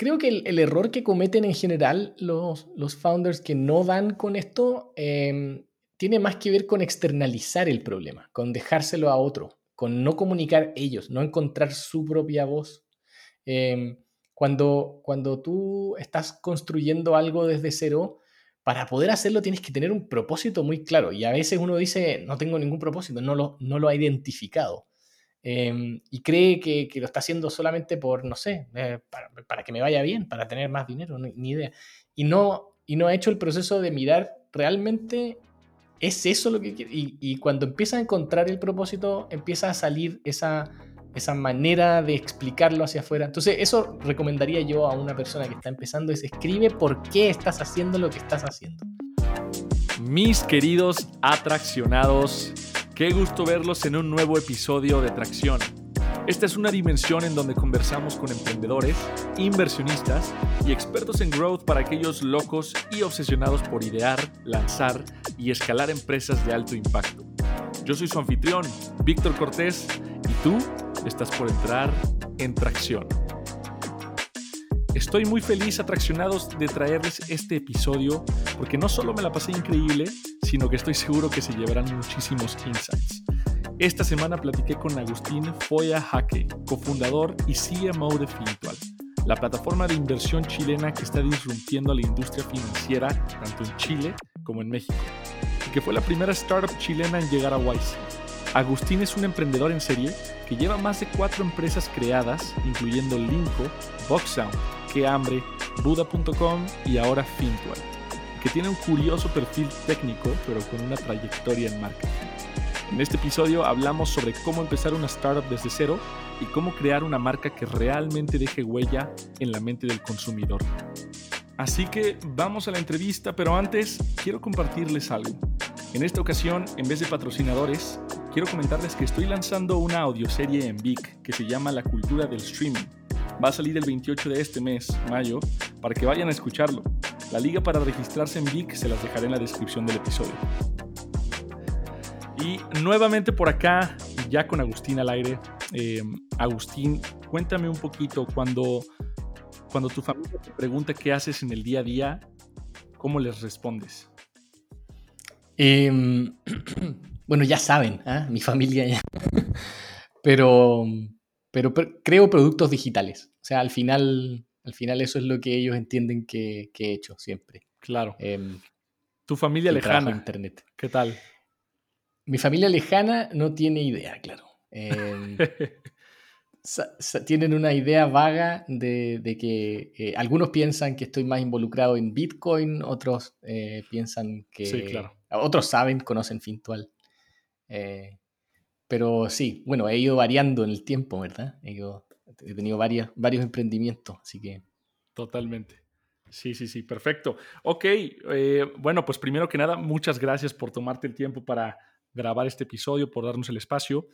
creo que el, error que cometen en general los, founders que no dan con esto em, tiene más que ver con externalizar el problema, con dejárselo a otro, con no comunicar ellos, no encontrar su propia voz. Em, cuando, cuando tú estás construyendo algo desde cero, para poder hacerlo tienes que tener un propósito muy claro. Y a veces uno dice, no tengo ningún propósito, no lo, no lo ha identificado. Em, y cree que, que, lo está haciendo solamente por, no sé, eh, para, para, que me vaya bien, para tener más dinero, ni idea. Y no, y no ha hecho el proceso de mirar realmente, ¿es eso lo que quiere? Y, y cuando empieza a encontrar el propósito, empieza a salir esa, esa manera de explicarlo hacia afuera. Entonces, eso recomendaría yo a una persona que está empezando, es escribe por qué estás haciendo lo que estás haciendo. Mis queridos atraccionados, Qué gusto verlos en un nuevo episodio de Tracción. Esta es una dimensión en donde conversamos con emprendedores, inversionistas y expertos en growth para aquellos locos y obsesionados por idear, lanzar y escalar empresas de alto impacto. Yo soy su anfitrión, Víctor Cortés, y tú estás por entrar en Tracción. Estoy muy feliz, atraccionados, de traerles este episodio porque no solo me la pasé increíble, sino que estoy seguro que se llevarán muchísimos insights. Esta semana platiqué con Agustín Foya Jaque, cofundador y CMO de Fintual, la plataforma de inversión chilena que está disrumpiendo a la industria financiera tanto en Chile como en México, y que fue la primera startup chilena en llegar a Wise. Agustín es un emprendedor en serie que lleva más de cuatro empresas creadas, incluyendo Linko, Boxsound, Que Hambre, Buda.com y ahora Fintual, que tiene un curioso perfil técnico, pero con una trayectoria en marketing. En este episodio hablamos sobre cómo empezar una startup desde cero y cómo crear una marca que realmente deje huella en la mente del consumidor. Así que vamos a la entrevista, pero antes quiero compartirles algo. En esta ocasión, en vez de patrocinadores, quiero comentarles que estoy lanzando una audioserie en Vic que se llama La cultura del streaming. Va a salir el 28 de este mes, mayo, para que vayan a escucharlo. La liga para registrarse en Vic se las dejaré en la descripción del episodio. Y nuevamente por acá, ya con Agustín al aire. Eh, Agustín, cuéntame un poquito cuando, cuando tu familia te pregunta qué haces en el día a día, ¿cómo les respondes? Em, bueno, ya saben, ¿ah? mi familia ya. pero, pero, creo productos digitales. O sea, al final, al final eso es lo que ellos entienden que, he hecho siempre. Claro. Em, tu familia lejana. Internet. ¿Qué tal? Mi familia lejana no tiene idea, claro. Em, tienen una idea vaga de, que eh, algunos piensan que estoy más involucrado en Bitcoin, otros eh, piensan que... Sí, claro otros saben, conocen Fintual. Eh, pero sí, bueno, he ido variando en el tiempo, ¿verdad? He, tenido varios emprendimientos, así que... Totalmente. Sí, sí, sí, perfecto. Ok, eh, bueno, pues primero que nada, muchas gracias por tomarte el tiempo para grabar este episodio, por darnos el espacio.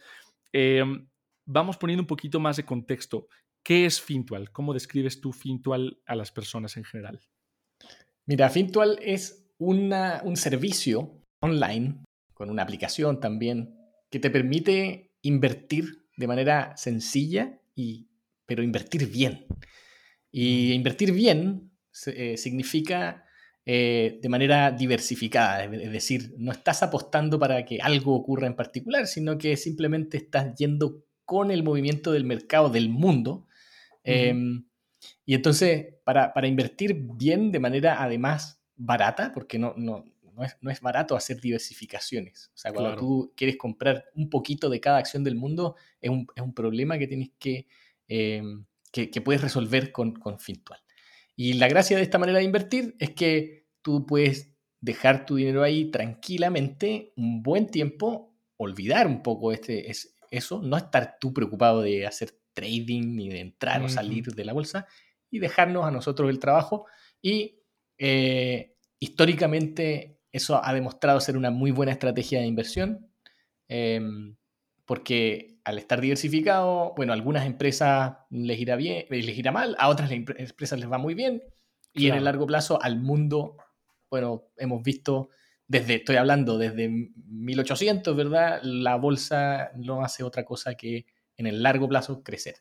Em, vamos poniendo un poquito más de contexto. ¿Qué es Fintual? ¿Cómo describes tú Fintual a las personas en general? Mira, Fintual es un servicio online, con una aplicación también, que te permite invertir de manera sencilla, y, pero invertir bien. Y invertir bien eh, significa eh, de manera diversificada, es decir, no estás apostando para que algo ocurra en particular, sino que simplemente estás yendo con el movimiento del mercado del mundo. Em, y entonces, para, para, invertir bien de manera además barata, porque no, no, no, es, barato hacer diversificaciones. O sea, cuando tú quieres comprar un poquito de cada acción del mundo, es un, problema que tienes eh, que, que, puedes resolver con, con Fintual. Y la gracia de esta manera de invertir es que tú puedes dejar tu dinero ahí tranquilamente un buen tiempo, olvidar un poco este, es, eso, no estar tú preocupado de hacer trading ni de entrar o salir de la bolsa y dejarnos a nosotros el trabajo y eh, históricamente eso ha demostrado ser una muy buena estrategia de inversión, em, porque al estar diversificado, bueno, a algunas empresas les irá bien, eh, les irá mal, a otras empresas les va muy bien, y en el largo plazo al mundo, bueno, hemos visto desde, estoy hablando desde 1800, ¿verdad? La bolsa no hace otra cosa que en el largo plazo crecer.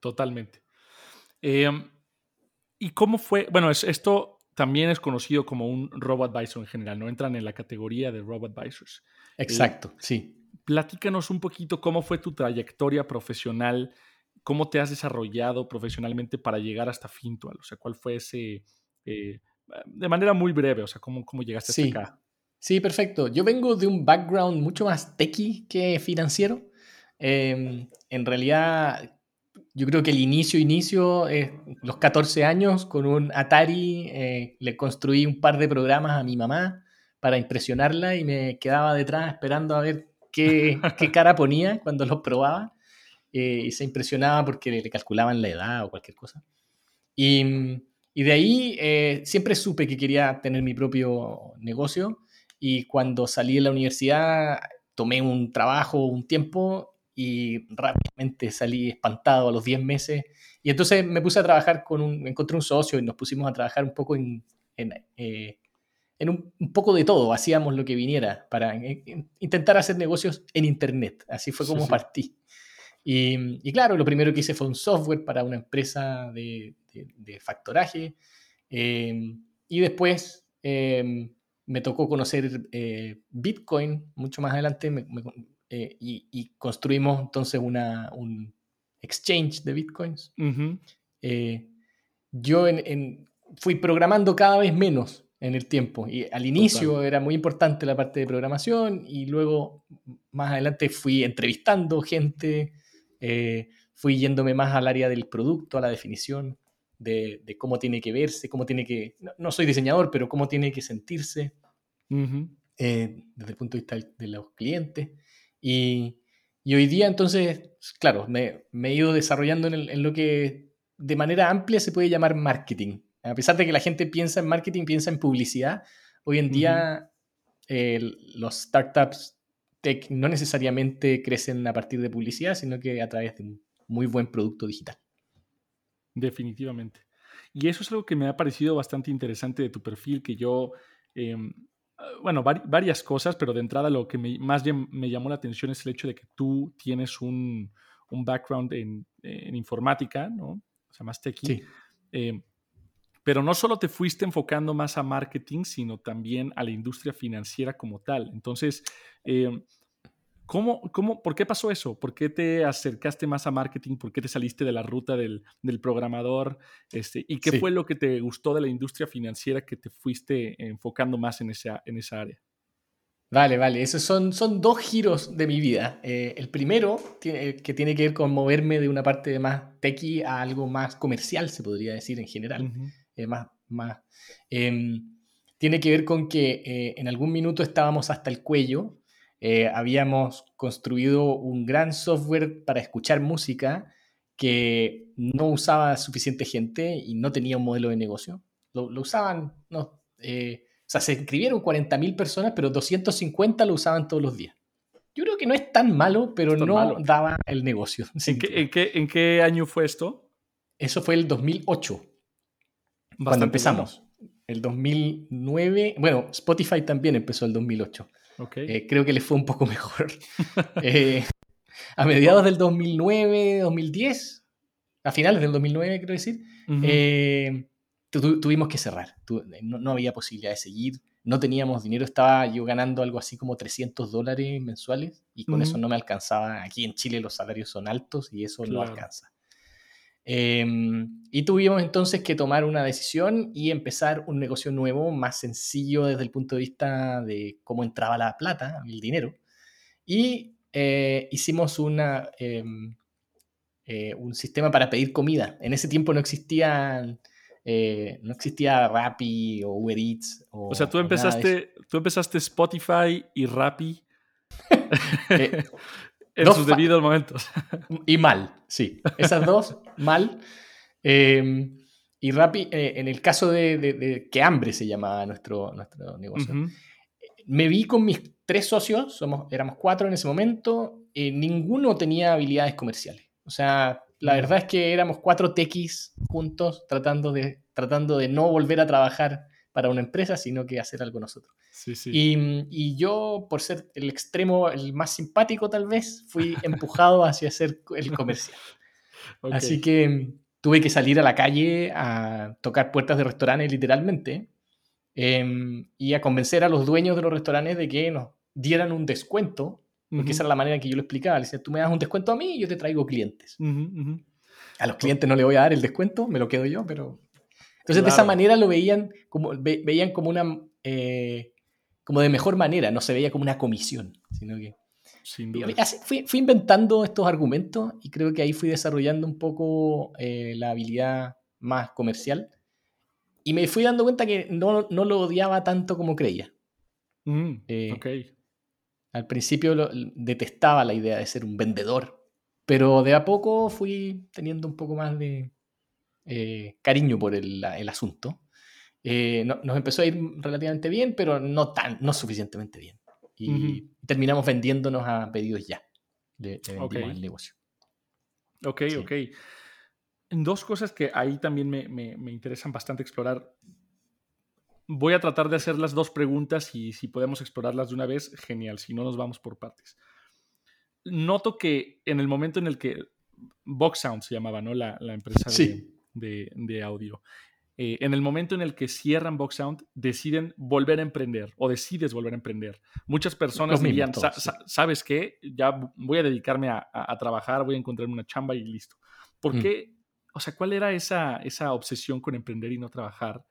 Totalmente. Em, ¿Y cómo fue? Bueno, esto también es conocido como un robot advisor en general, ¿no? Entran en la categoría de robot advisors. Exacto, sí. Platícanos un poquito cómo fue tu trayectoria profesional, cómo te has desarrollado profesionalmente para llegar hasta Fintual, o sea, cuál fue ese, eh, de manera muy breve, o sea, cómo, cómo llegaste hasta acá. Sí, perfecto. Yo vengo de un background mucho más techy que financiero. Em, en realidad, yo creo que el inicio, inicio, es los 14 años con un Atari, eh, le construí un par de programas a mi mamá para impresionarla y me quedaba detrás esperando a ver qué, qué cara ponía cuando los probaba. Eh, y se impresionaba porque le, calculaban la edad o cualquier cosa. Y, y de ahí eh, siempre supe que quería tener mi propio negocio y cuando salí de la universidad tomé un trabajo un tiempo y rápidamente salí espantado a los 10 meses. Y entonces me puse a trabajar con un, encontré un socio y nos pusimos a trabajar un poco en, en, eh, en un, poco de todo, hacíamos lo que viniera para intentar hacer negocios en Internet. Así fue como partí. Y, y, claro, lo primero que hice fue un software para una empresa de, de, factoraje. Eh, y después eh, me tocó conocer Bitcoin mucho más adelante eh, y, construimos entonces una, un exchange de Bitcoins. Eh, yo fui programando cada vez menos en el tiempo y al inicio era muy importante la parte de programación y luego más adelante fui entrevistando gente, fui yéndome más al área del producto, a la definición. De, cómo tiene que verse, cómo tiene que, no, soy diseñador, pero cómo tiene que sentirse. Eh, desde el punto de vista de los clientes. Y, y hoy día entonces, claro, me, he ido desarrollando en, lo que de manera amplia se puede llamar marketing. A pesar de que la gente piensa en marketing, piensa en publicidad, hoy en día los startups tech no necesariamente crecen a partir de publicidad, sino que a través de un muy buen producto digital. Definitivamente. Y eso es algo que me ha parecido bastante interesante de tu perfil, que yo em, bueno, varias cosas, pero de entrada lo que más me llamó la atención es el hecho de que tú tienes un, background en, informática, ¿no? O sea, más techy. Sí. Eh, pero no solo te fuiste enfocando más a marketing, sino también a la industria financiera como tal. Entonces, eh, ¿Cómo, cómo, ¿Por qué pasó eso? ¿Por qué te acercaste más a marketing? ¿Por qué te saliste de la ruta del, del programador? Este, ¿Y qué fue lo que te gustó de la industria financiera que te fuiste enfocando más en esa, en esa área? Vale, vale. Esos son, son dos giros de mi vida. Eh, el primero, tiene, que tiene que ver con moverme de una parte más techy a algo más comercial, se podría decir en general. Eh, más, más, em, tiene que ver con que eh, en algún minuto estábamos hasta el cuello eh, habíamos construido un gran software para escuchar música que no usaba suficiente gente y no tenía un modelo de negocio. Lo, usaban, no, eh, o sea, se inscribieron 40.000 personas, pero 250 lo usaban todos los días. Yo creo que no es tan malo, pero no daba el negocio. ¿En qué, ¿En, qué, año fue esto? Eso fue el 2008, cuando empezamos. El 2009, bueno, Spotify también empezó el 2008. Eh, creo que le fue un poco mejor. Eh, a mediados del 2009, 2010, a finales del 2009, quiero decir, eh, tuvimos que cerrar. no, había posibilidad de seguir. No teníamos dinero. Estaba yo ganando algo así como 300 dólares mensuales y con eso no me alcanzaba. Aquí en Chile los salarios son altos y eso no alcanza. Em, y tuvimos entonces que tomar una decisión y empezar un negocio nuevo, más sencillo desde el punto de vista de cómo entraba la plata, el dinero. Y eh, hicimos una, em, eh, un sistema para pedir comida. En ese tiempo no existían... Eh, no existía Rappi o Uber Eats. O, sea, tú empezaste, tú empezaste Spotify y Rappi. En sus debidos momentos. Y mal, sí. Esas dos, mal. Em, y Rappi, eh, en el caso de, que hambre se llamaba nuestro, nuestro negocio, me vi con mis tres socios, somos, éramos cuatro en ese momento, eh, ninguno tenía habilidades comerciales. O sea, la verdad es que éramos cuatro techis juntos tratando de, tratando de no volver a trabajar para una empresa, sino que hacer algo nosotros. Y, yo, por ser el extremo, el más simpático tal vez, fui empujado hacia hacer el comercial. Así que tuve que salir a la calle a tocar puertas de restaurantes literalmente em, y a convencer a los dueños de los restaurantes de que nos dieran un descuento, porque esa era la manera en que yo lo explicaba. Le decía, tú me das un descuento a mí y yo te traigo clientes. A los clientes no le voy a dar el descuento, me lo quedo yo, pero... Entonces de esa manera lo veían como, veían como una... Eh, como de mejor manera, no se veía como una comisión, sino que... Fui, fui, inventando estos argumentos y creo que ahí fui desarrollando un poco eh, la habilidad más comercial y me fui dando cuenta que no, no lo odiaba tanto como creía. Mm, eh, al principio detestaba la idea de ser un vendedor, pero de a poco fui teniendo un poco más de eh, cariño por el, el asunto. nos empezó a ir relativamente bien, pero no, tan, no suficientemente bien y terminamos vendiéndonos a pedidos ya. de el negocio. Ok, ok. Dos cosas que ahí también me, me, interesan bastante explorar. Voy a tratar de hacer las dos preguntas y si podemos explorarlas de una vez, genial. Si no, nos vamos por partes. Noto que en el momento en el que Box Sound se llamaba, ¿no? La, la empresa de, de, audio. Eh, en el momento en el que cierran Box Sound, deciden volver a emprender o decides volver a emprender. Muchas personas dirían, ¿sabes qué? Ya voy a dedicarme a, trabajar, voy a encontrar una chamba y listo. ¿Por mm. qué? O sea, ¿cuál era esa, esa obsesión con emprender y no trabajar?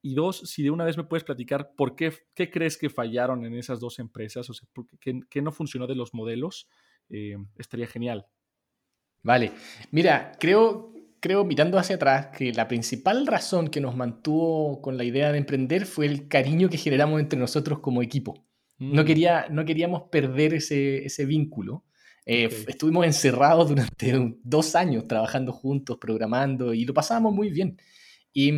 Y dos, si de una vez me puedes platicar por qué, qué crees que fallaron en esas dos empresas, o sea, qué, qué no funcionó de los modelos, eh, estaría genial. Vale, mira, creo creo, mirando hacia atrás, que la principal razón que nos mantuvo con la idea de emprender fue el cariño que generamos entre nosotros como equipo. No, mm. quería, no queríamos perder ese, ese vínculo. Eh, estuvimos encerrados durante dos años trabajando juntos, programando, y lo pasábamos muy bien. Y,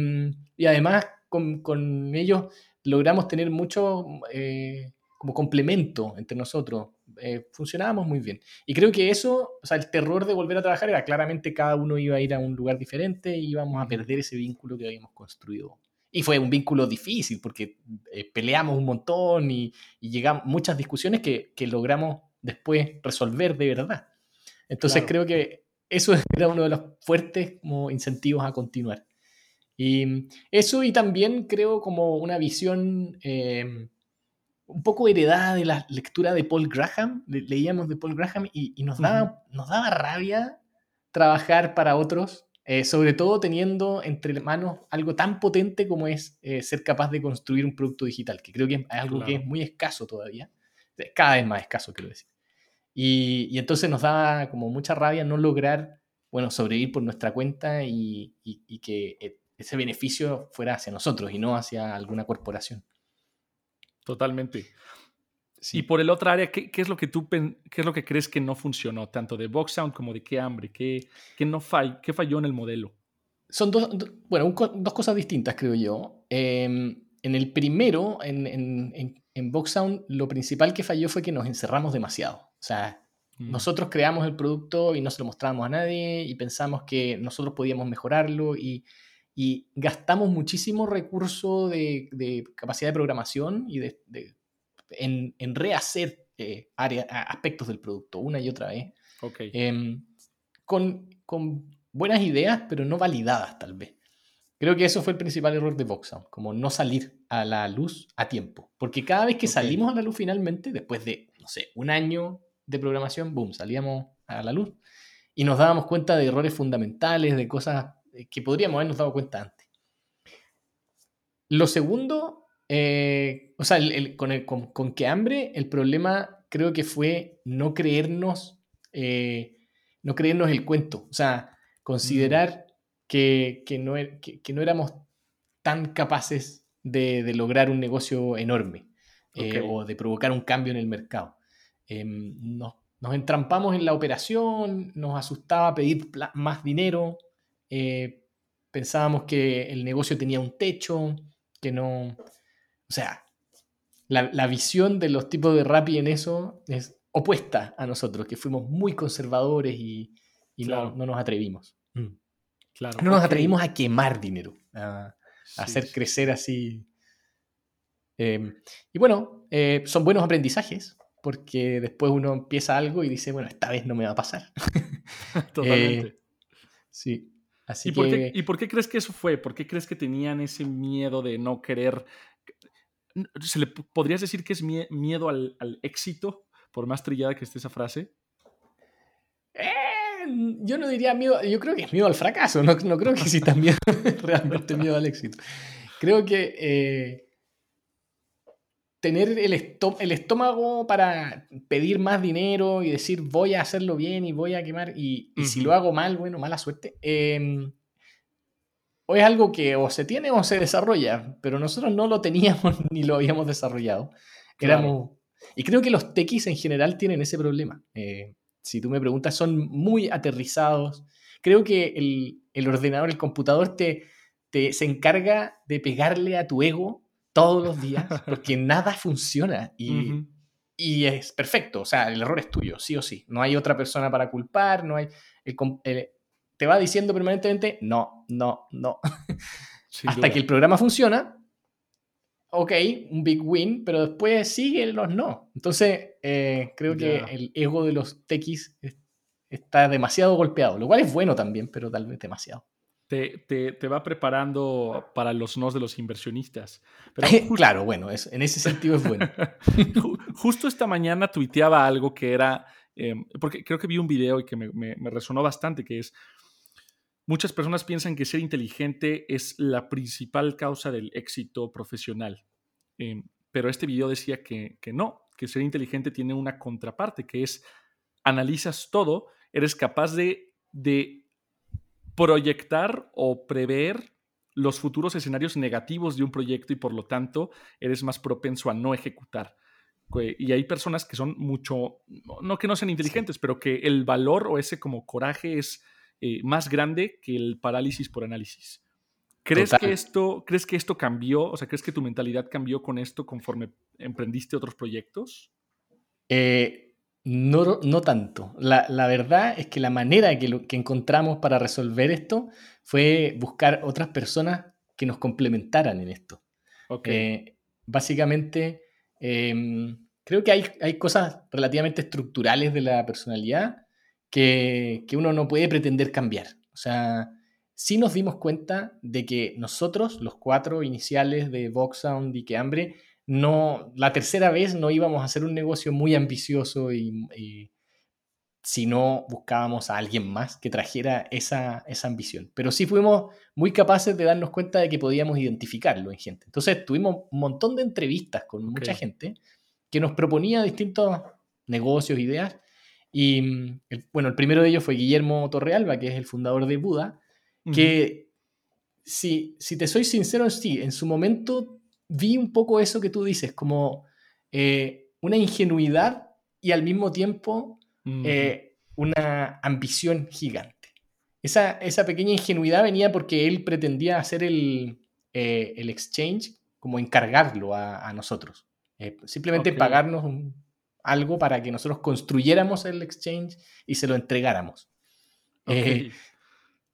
y además con, con, ellos logramos tener mucho eh, como complemento entre nosotros. Eh, funcionábamos muy bien. Y creo que eso, o sea, el terror de volver a trabajar era claramente cada uno iba a ir a un lugar diferente y íbamos a perder ese vínculo que habíamos construido. Y fue un vínculo difícil porque eh, peleamos un montón y, y llegamos muchas discusiones que, que, logramos después resolver de verdad. Entonces creo que eso era uno de los fuertes como incentivos a continuar. Y eso y también creo como una visión eh, un poco heredada de la lectura de Paul Graham, leíamos de Paul Graham y, nos, daba, nos daba rabia trabajar para otros, eh, sobre todo teniendo entre manos algo tan potente como es eh, ser capaz de construir un producto digital, que creo que es algo que es muy escaso todavía, cada vez más escaso, quiero decir. Y, y, entonces nos daba como mucha rabia no lograr, bueno, sobrevivir por nuestra cuenta y, y que eh, ese beneficio fuera hacia nosotros y no hacia alguna corporación. Totalmente. Y por el otro área, ¿qué, es lo que tú qué es lo que crees que no funcionó, tanto de Box Sound como de qué hambre? ¿Qué, qué no fall, qué falló en el modelo? Son dos, bueno, dos cosas distintas, creo yo. Em, en el primero, en, en, en, Box Sound, lo principal que falló fue que nos encerramos demasiado. O sea, mm. nosotros creamos el producto y no se lo mostramos a nadie y pensamos que nosotros podíamos mejorarlo y y gastamos muchísimo recurso de, capacidad de programación y de, en, rehacer eh, aspectos del producto una y otra vez. Em, con, buenas ideas, pero no validadas tal vez. Creo que eso fue el principal error de Voxout, como no salir a la luz a tiempo. Porque cada vez que salimos a la luz finalmente, después de, no sé, un año de programación, boom, salíamos a la luz y nos dábamos cuenta de errores fundamentales, de cosas que podríamos habernos dado cuenta antes. Lo segundo, eh, o sea, con, con, que hambre, el problema creo que fue no creernos, eh, no creernos el cuento, o sea, considerar mm. que, que, no, er, que, no, éramos tan capaces de, de lograr un negocio enorme o de provocar un cambio en el mercado. Em, nos entrampamos en la operación, nos asustaba pedir más dinero, eh, pensábamos que el negocio tenía un techo, que no... O sea, la, visión de los tipos de Rappi en eso es opuesta a nosotros, que fuimos muy conservadores y, no, nos atrevimos. Mm. Claro, no nos atrevimos a quemar dinero, a, hacer crecer así. Em, y bueno, eh, son buenos aprendizajes, porque después uno empieza algo y dice, bueno, esta vez no me va a pasar. Totalmente. Eh, sí. Así ¿Y, por qué, ¿Y por qué crees que eso fue? ¿Por qué crees que tenían ese miedo de no querer? ¿Se le podrías decir que es miedo al, éxito, por más trillada que esté esa frase? Eh, yo no diría miedo, yo creo que es miedo al fracaso, no, no creo que exista miedo, realmente miedo al éxito. Creo que eh, tener el, el, estómago para pedir más dinero y decir voy a hacerlo bien y voy a quemar y, si lo hago mal, bueno, mala suerte. Em, o es algo que o se tiene o se desarrolla, pero nosotros no lo teníamos ni lo habíamos desarrollado. Éramos, y creo que los techis en general tienen ese problema. Eh, si tú me preguntas, son muy aterrizados. Creo que el, el ordenador, el computador te, te, se encarga de pegarle a tu ego todos los días porque nada funciona y, y, es perfecto. O sea, el error es tuyo, sí o sí. No hay otra persona para culpar, no hay... te va diciendo permanentemente no, no, no. Hasta que el programa funciona, ok, un big win, pero después sigue los no. Entonces, eh, creo que el ego de los techis está demasiado golpeado, lo cual es bueno también, pero tal vez demasiado te, va preparando para los nos de los inversionistas. claro, bueno, en ese sentido es bueno. Justo esta mañana tuiteaba algo que era, em, porque creo que vi un video y que me, resonó bastante, que es, muchas personas piensan que ser inteligente es la principal causa del éxito profesional, em, pero este video decía que, no, que ser inteligente tiene una contraparte, que es, analizas todo, eres capaz de, de proyectar o prever los futuros escenarios negativos de un proyecto y por lo tanto eres más propenso a no ejecutar. Y hay personas que son mucho, no que no sean inteligentes, pero que el valor o ese como coraje es eh, más grande que el parálisis por análisis. ¿Crees que, esto, ¿Crees que esto cambió? O sea, ¿crees que tu mentalidad cambió con esto conforme emprendiste otros proyectos? Eh, no, no tanto. La, verdad es que la manera que, que encontramos para resolver esto fue buscar otras personas que nos complementaran en esto. Eh, básicamente, em, creo que hay, hay, cosas relativamente estructurales de la personalidad que, que, uno no puede pretender cambiar. O sea, sí nos dimos cuenta de que nosotros, los cuatro iniciales de Voxound y que Hambre, no, la tercera vez no íbamos a hacer un negocio muy ambicioso y, si no buscábamos a alguien más que trajera esa, ambición. Pero sí fuimos muy capaces de darnos cuenta de que podíamos identificarlo en gente. Entonces tuvimos un montón de entrevistas con mucha gente que nos proponía distintos negocios, ideas. Y bueno, el primero de ellos fue Guillermo Torrealba, que es el fundador de Buda, que si, si te soy sincero, sí, en su momento vi un poco eso que tú dices, como eh, una ingenuidad y al mismo tiempo eh, una ambición gigante. Esa, esa, pequeña ingenuidad venía porque él pretendía hacer el, eh, el exchange, como encargarlo a, nosotros. simplemente pagarnos algo para que nosotros construyéramos el exchange y se lo entregáramos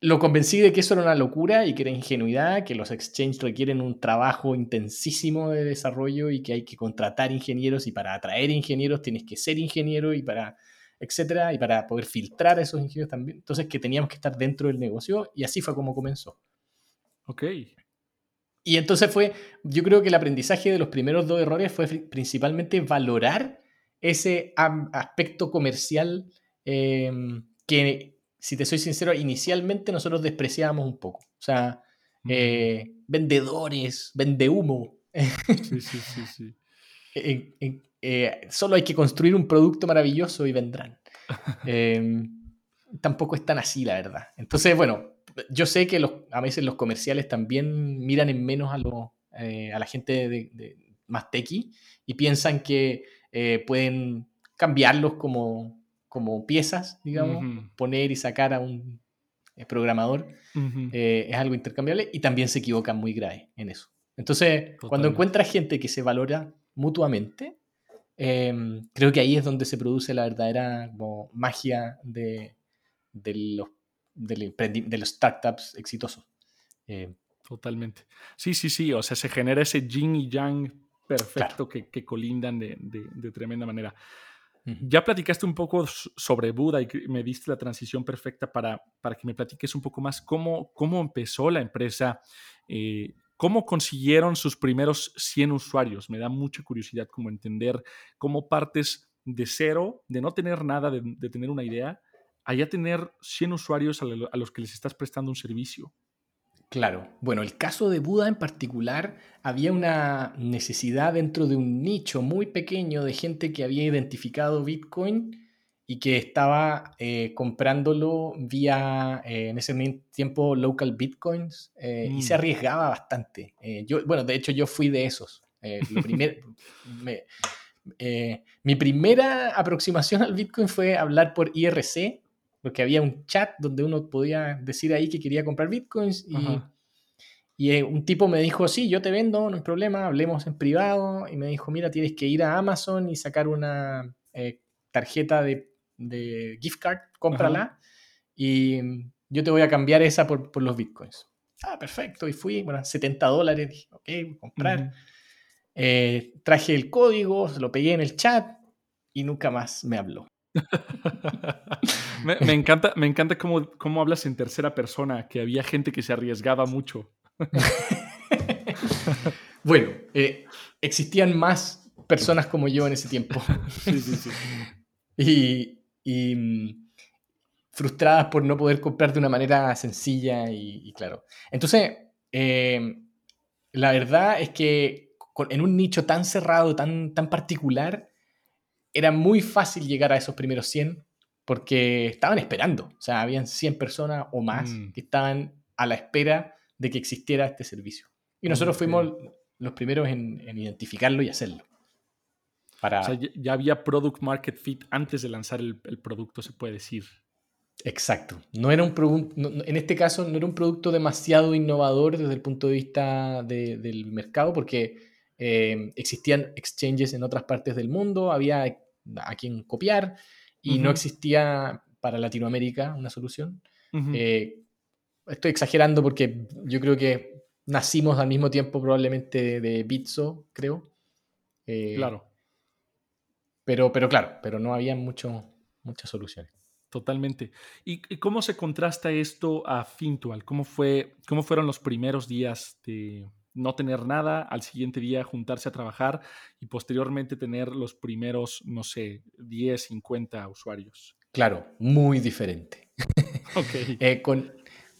lo convencí de que eso era una locura y que era ingenuidad, que los exchanges requieren un trabajo intensísimo de desarrollo y que hay que contratar ingenieros y para atraer ingenieros tienes que ser ingeniero y para, etcétera, y para poder filtrar a esos ingenieros también. Entonces que teníamos que estar dentro del negocio y así fue como comenzó. Ok. Y entonces fue, yo creo que el aprendizaje de los primeros dos errores fue principalmente valorar ese aspecto comercial eh, que si te soy sincero, inicialmente nosotros despreciábamos un poco. O sea, eh, vendedores, vende humo. Sí, sí, sí, sí. Eh, solo hay que construir un producto maravilloso y vendrán. Em, tampoco es tan así, la verdad. Entonces, bueno, yo sé que los, a veces los comerciales también miran en menos a, eh, a la gente de, más tequi y piensan que pueden cambiarlos como, como piezas, digamos, poner y sacar a un eh, programador, eh, es algo intercambiable y también se equivocan muy grave en eso. Entonces, cuando encuentras gente que se valora mutuamente, em, creo que ahí es donde se produce la verdadera magia de, los, de, los startups exitosos. Eh, Totalmente. Sí, sí, sí. O sea, se genera ese yin y yang perfecto que, colindan de, tremenda manera. Ya platicaste un poco sobre Buda y me diste la transición perfecta para, para que me platiques un poco más cómo, cómo empezó la empresa, eh, cómo consiguieron sus primeros 100 usuarios. Me da mucha curiosidad como entender cómo partes de cero, de no tener nada, de, tener una idea, a ya tener 100 usuarios a los que les estás prestando un servicio. Claro. Bueno, el caso de Buda en particular, había una necesidad dentro de un nicho muy pequeño de gente que había identificado Bitcoin y que estaba eh, comprándolo vía, eh, en ese tiempo, local Bitcoins eh, y se mm. arriesgaba bastante. yo, bueno, de hecho yo fui de esos. mi primera aproximación al Bitcoin fue hablar por IRC, porque había un chat donde uno podía decir ahí que quería comprar bitcoins y, y, eh, un tipo me dijo, sí, yo te vendo, no hay problema, hablemos en privado y me dijo, mira, tienes que ir a Amazon y sacar una eh, tarjeta de, de, gift card, cómprala y yo te voy a cambiar esa por, por, los bitcoins. Ah, perfecto, y fui, bueno, 70 dólares, dije, ok, voy a comprar. Eh, traje el código, se lo pegué en el chat y nunca más me habló. me, encanta, me encanta cómo, cómo, hablas en tercera persona, que había gente que se arriesgaba mucho. bueno, eh, existían más personas como yo en ese tiempo. sí, sí, sí. Y, mm, frustradas por no poder comprar de una manera sencilla y, claro. Entonces, eh, la verdad es que en un nicho tan cerrado, tan, tan particular, era muy fácil llegar a esos primeros 100 porque estaban esperando. O sea, habían 100 personas o más mm. que estaban a la espera de que existiera este servicio. Y nosotros fuimos los primeros en, identificarlo y hacerlo. Para... O sea, ya había product market fit antes de lanzar el, producto, se puede decir. Exacto. No era un en este caso no era un producto demasiado innovador desde el punto de vista del mercado, porque eh, existían exchanges en otras partes del mundo, había a quien copiar y no existía para Latinoamérica una solución. Eh, estoy exagerando porque yo creo que nacimos al mismo tiempo probablemente de Bitso, creo. Eh, claro. Pero, pero claro, pero no había mucho, muchas soluciones. Totalmente. ¿Y cómo se contrasta esto a Fintual? ¿Cómo, fue, ¿Cómo fueron los primeros días de, no tener nada, al siguiente día juntarse a trabajar y posteriormente tener los primeros, no sé, 10, 50 usuarios. Claro, muy diferente. Okay. Eh, con,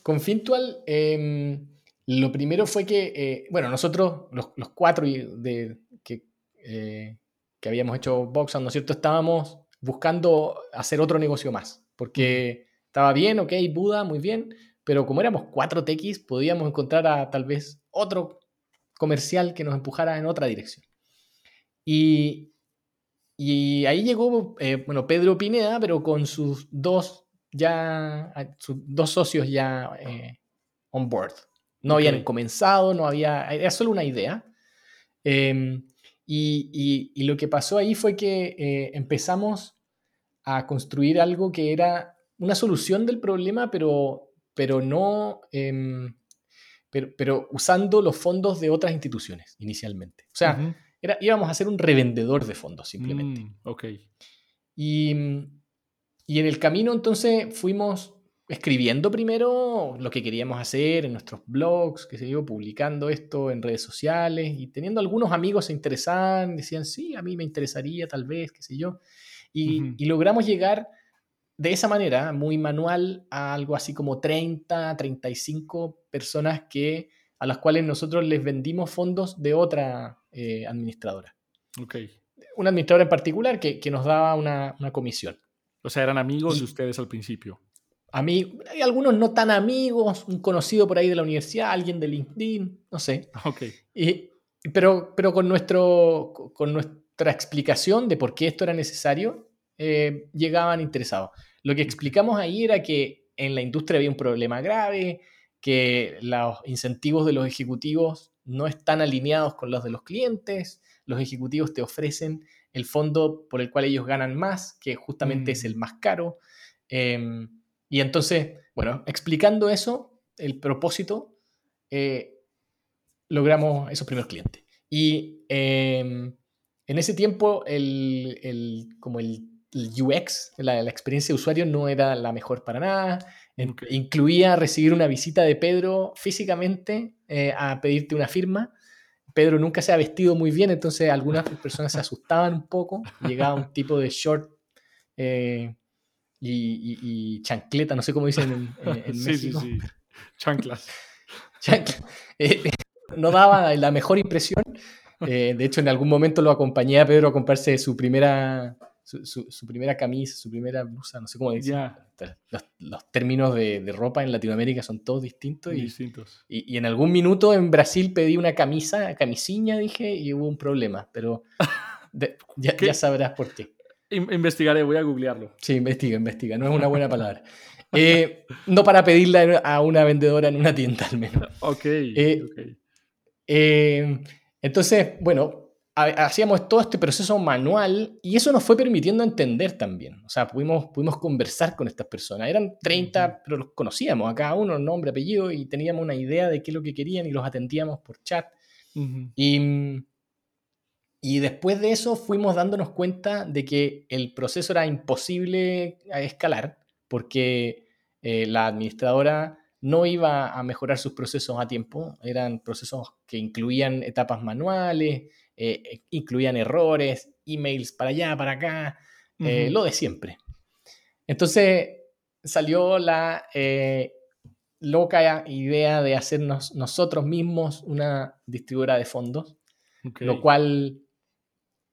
con Fintual, em, lo primero fue que, eh, bueno, nosotros, los, cuatro de, que, eh, que habíamos hecho Boxan, ¿no es cierto? Estábamos buscando hacer otro negocio más, porque estaba bien, ok, Buda, muy bien, pero como éramos cuatro TX, podíamos encontrar a tal vez otro comercial que nos empujara en otra dirección. Y, y ahí llegó, eh, bueno, Pedro Pineda, pero con sus dos, ya, sus dos socios ya eh, on board. No habían comenzado, no había, era solo una idea. Em, y, y, lo que pasó ahí fue que eh, empezamos a construir algo que era una solución del problema, pero, pero no, em, pero, usando los fondos de otras instituciones inicialmente. O sea, era, íbamos a ser un revendedor de fondos simplemente. Mm, ok. Y, y en el camino entonces fuimos escribiendo primero lo que queríamos hacer en nuestros blogs, que se yo, publicando esto en redes sociales y teniendo algunos amigos se interesaban, decían, sí, a mí me interesaría tal vez, qué sé yo. Y, y logramos llegar de esa manera, muy manual, a algo así como 30, 35 personas que, a las cuales nosotros les vendimos fondos de otra eh, administradora. Ok. Una administradora en particular que, nos daba una, comisión. O sea, eran amigos de ustedes al principio. A mí, hay algunos no tan amigos, un conocido por ahí de la universidad, alguien de LinkedIn, no sé. Ok. Y, pero, pero con, nuestro, con nuestra explicación de por qué esto era necesario, eh, llegaban interesados. Lo que explicamos ahí era que en la industria había un problema grave, que los incentivos de los ejecutivos no están alineados con los de los clientes, los ejecutivos te ofrecen el fondo por el cual ellos ganan más, que justamente es el mm. más caro. Em, y entonces, bueno, explicando eso, el propósito, eh, logramos esos primeros clientes. Y em, en ese tiempo, el, como el UX, la, experiencia de usuario, no era la mejor para nada. Incluía recibir una visita de Pedro físicamente eh, a pedirte una firma. Pedro nunca se ha vestido muy bien, entonces algunas personas se asustaban un poco. Llegaba un tipo de short eh, y, chancleta, no sé cómo dicen en, sí, México. Sí, sí, Chanclas. Eh, no daba la mejor impresión. de hecho, en algún momento lo acompañé a Pedro a comprarse su primera su, primera camisa, su primera blusa, no sé cómo decir. Los, términos de, ropa en Latinoamérica son todos distintos. Y, distintos. Y, en algún minuto en Brasil pedí una camisa, camisiña, dije, y hubo un problema, pero ya, sabrás por qué. Investigaré, voy a googlearlo. Sí, investiga, investiga, no es una buena palabra. Eh, no para pedirla a una vendedora en una tienda al menos. Ok. Eh, okay. Eh, entonces, bueno, hacíamos todo este proceso manual y eso nos fue permitiendo entender también. O sea, pudimos, pudimos conversar con estas personas. Eran 30, pero los conocíamos a cada uno, nombre, apellido, y teníamos una idea de qué es lo que querían y los atendíamos por chat. y, y después de eso fuimos dándonos cuenta de que el proceso era imposible a escalar porque eh, la administradora no iba a mejorar sus procesos a tiempo. Eran procesos que incluían etapas manuales, eh, incluían errores, emails para allá, para acá, eh, lo de siempre. Entonces salió la eh, loca idea de hacernos nosotros mismos una distribuidora de fondos, lo cual,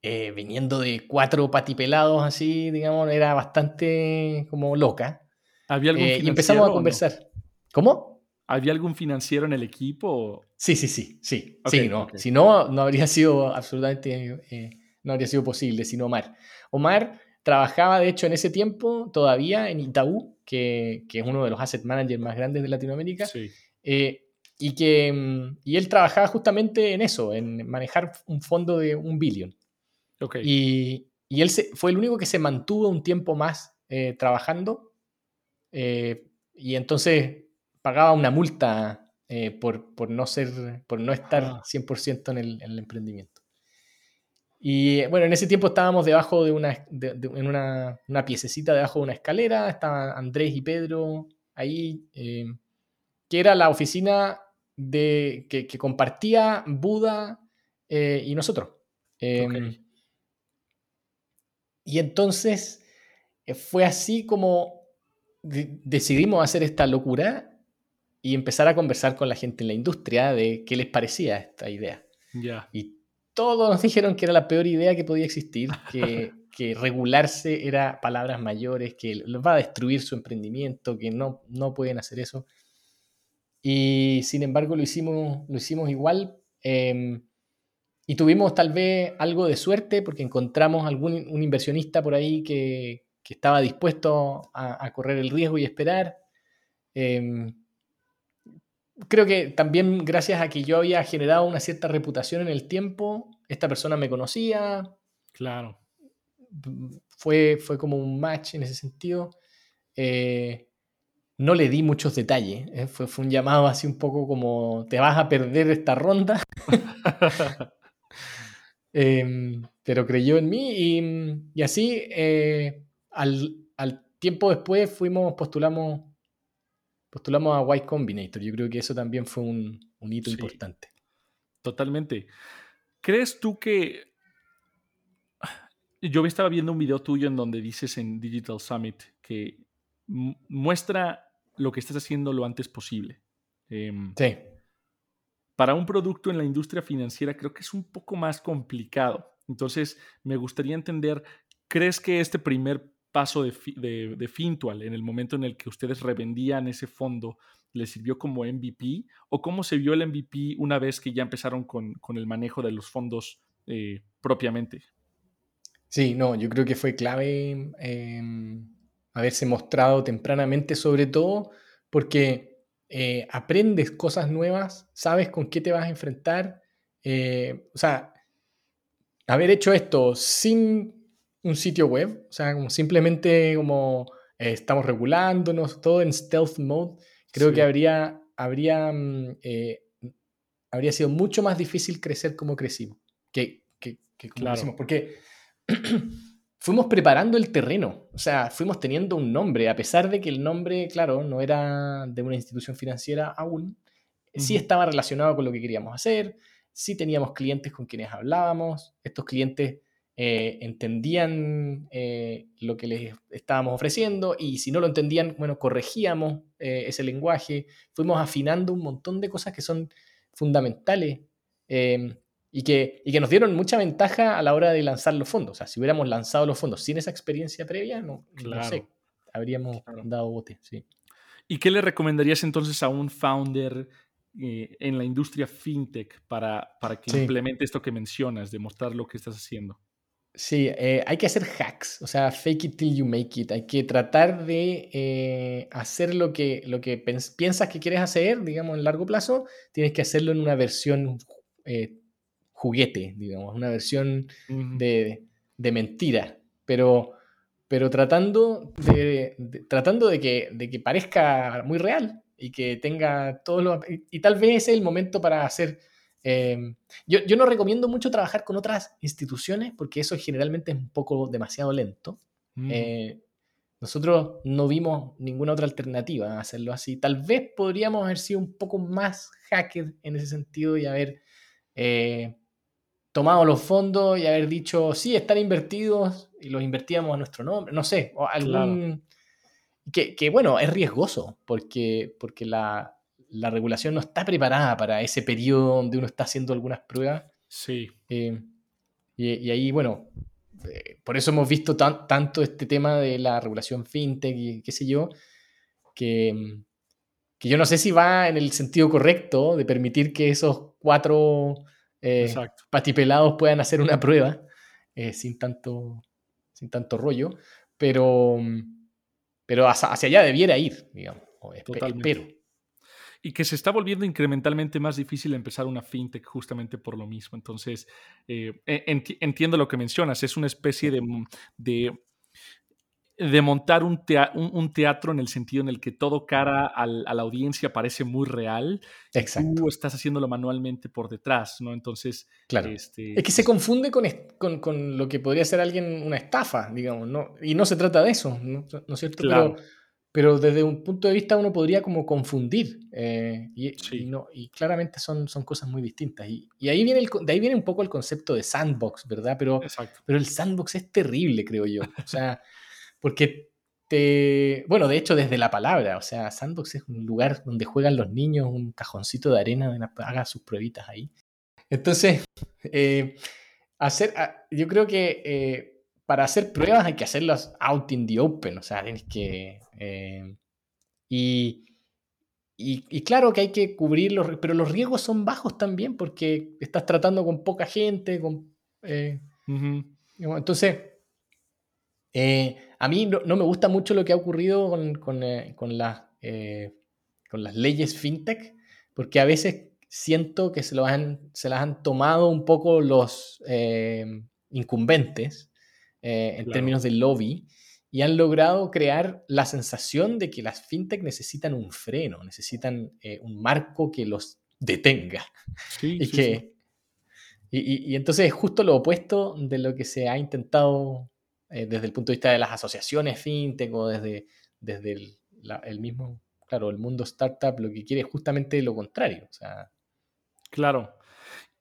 viniendo de cuatro patipelados así, digamos, era bastante como loca. ¿Había algún y empezamos a conversar. ¿Cómo? ¿Había algún financiero en el equipo? Sí, sí, sí, sí. sí no. Si no, no habría sido absolutamente, eh, no habría sido posible, sino Omar. Omar trabajaba, de hecho, en ese tiempo todavía en Itaú, que, que es uno de los asset managers más grandes de Latinoamérica. Sí. Eh, y que mm, y él trabajaba justamente en eso, en manejar un fondo de un billón. Okay. Y, y, él se, fue el único que se mantuvo un tiempo más eh, trabajando. y entonces pagaba una multa eh, por, no ser, por no estar 100% en el, emprendimiento. Y bueno, en ese tiempo estábamos debajo de una, en una, piececita debajo de una escalera, estaban Andrés y Pedro ahí, eh, que era la oficina de, que, compartía Buda eh, y nosotros. Em, y entonces fue así como decidimos hacer esta locura y empezar a conversar con la gente en la industria de qué les parecía esta idea. Y todos nos dijeron que era la peor idea que podía existir, que, que regularse era palabras mayores, que les va a destruir su emprendimiento, que no, no pueden hacer eso. Y sin embargo lo hicimos, lo hicimos igual. Em, y tuvimos tal vez algo de suerte porque encontramos algún un inversionista por ahí que, que estaba dispuesto a, a, correr el riesgo y esperar. Eh, creo que también gracias a que yo había generado una cierta reputación en el tiempo, esta persona me conocía. Claro. Fue, fue como un match en ese sentido. Eh, no le di muchos detalles. ¿eh? Fue, fue, un llamado así un poco como, te vas a perder esta ronda. Em, pero creyó en mí y, y así eh, al, al, tiempo después fuimos, postulamos postulamos a White Combinator. Yo creo que eso también fue un, hito importante. Totalmente. ¿Crees tú que... Yo estaba viendo un video tuyo en donde dices en Digital Summit que muestra lo que estás haciendo lo antes posible. Em, sí. Para un producto en la industria financiera creo que es un poco más complicado. Entonces, me gustaría entender, ¿crees que este primer paso de, de, Fintual en el momento en el que ustedes revendían ese fondo les sirvió como MVP o cómo se vio el MVP una vez que ya empezaron con, el manejo de los fondos eh, propiamente? Sí, no, yo creo que fue clave haberse mostrado tempranamente, sobre todo porque eh, aprendes cosas nuevas, sabes con qué te vas a enfrentar. Eh, o sea, haber hecho esto sin un sitio web, o sea, como simplemente como eh, estamos regulándonos, todo en stealth mode, creo que habría, habría, mm, eh, habría sido mucho más difícil crecer como crecimos, que, que, como crecimos, porque fuimos preparando el terreno, o sea, fuimos teniendo un nombre, a pesar de que el nombre, claro, no era de una institución financiera aún, sí estaba relacionado con lo que queríamos hacer, sí teníamos clientes con quienes hablábamos, estos clientes eh, entendían eh, lo que les estábamos ofreciendo y si no lo entendían, bueno, corregíamos eh, ese lenguaje, fuimos afinando un montón de cosas que son fundamentales em, y, que, y que nos dieron mucha ventaja a la hora de lanzar los fondos. O sea, si hubiéramos lanzado los fondos sin esa experiencia previa, no, sé, habríamos dado bote. Sí. ¿Y qué le recomendarías entonces a un founder en la industria fintech para, para que implemente esto que mencionas, demostrar lo que estás haciendo? Sí, eh, hay que hacer hacks, o sea, fake it till you make it. Hay que tratar de eh, hacer lo que, lo que piensas que quieres hacer, digamos, en largo plazo, tienes que hacerlo en una versión eh, juguete, digamos, una versión de, mentira, pero, pero tratando, de, tratando de, que, de que parezca muy real y que tenga todos los... y tal vez ese es el momento para hacer Em, yo, no recomiendo mucho trabajar con otras instituciones porque eso generalmente es un poco demasiado lento. Mm. Eh, nosotros no vimos ninguna otra alternativa a hacerlo así. Tal vez podríamos haber sido un poco más hacker en ese sentido y haber eh, tomado los fondos y haber dicho, sí, están invertidos y los invertíamos a nuestro nombre. No sé, o algún... Que, que, bueno, es riesgoso porque, porque la, la regulación no está preparada para ese periodo donde uno está haciendo algunas pruebas. Sí. Eh, y, ahí, bueno, eh, por eso hemos visto tanto este tema de la regulación fintech y qué sé yo, que, que, yo no sé si va en el sentido correcto de permitir que esos cuatro eh, patipelados puedan hacer una prueba sin, tanto, sin tanto rollo, pero, pero hacia, allá debiera ir, digamos. Espero y que se está volviendo incrementalmente más difícil empezar una fintech justamente por lo mismo. Entonces, eh, e, entiendo lo que mencionas, es una especie de, de, de montar un, teatro en el sentido en el que todo cara a la audiencia parece muy real. Exacto. Tú estás haciendo manualmente por detrás, ¿no? Entonces, claro. Este, es que se confunde con, con, con, lo que podría ser alguien una estafa, digamos, ¿no? Y no se trata de eso, ¿no, ¿No es cierto? Claro pero desde un punto de vista uno podría como confundir eh, y, no, y claramente son, son cosas muy distintas. Y, y, ahí viene el, de ahí viene un poco el concepto de sandbox, ¿verdad? Pero, pero el sandbox es terrible, creo yo. O sea, porque te... Bueno, de hecho, desde la palabra, o sea, sandbox es un lugar donde juegan los niños, un cajoncito de arena donde hagan sus pruebitas ahí. Entonces, eh, hacer, ah, yo creo que... Eh, para hacer pruebas hay que hacerlas out in the open, o sea, tienes que... Eh, y, y, claro que hay que cubrirlos, pero los riesgos son bajos también porque estás tratando con poca gente, con... Eh, entonces, eh, a mí no, me gusta mucho lo que ha ocurrido con, con, con las, con las leyes fintech, porque a veces siento que se, lo han, se las han tomado un poco los incumbentes eh, en términos de lobby y han logrado crear la sensación de que las fintech necesitan un freno, necesitan eh, un marco que los detenga. y, que, Y, entonces es justo lo opuesto de lo que se ha intentado eh, desde el punto de vista de las asociaciones fintech o desde, desde el, mismo, claro, el mundo startup, lo que quiere es justamente lo contrario. O sea, claro.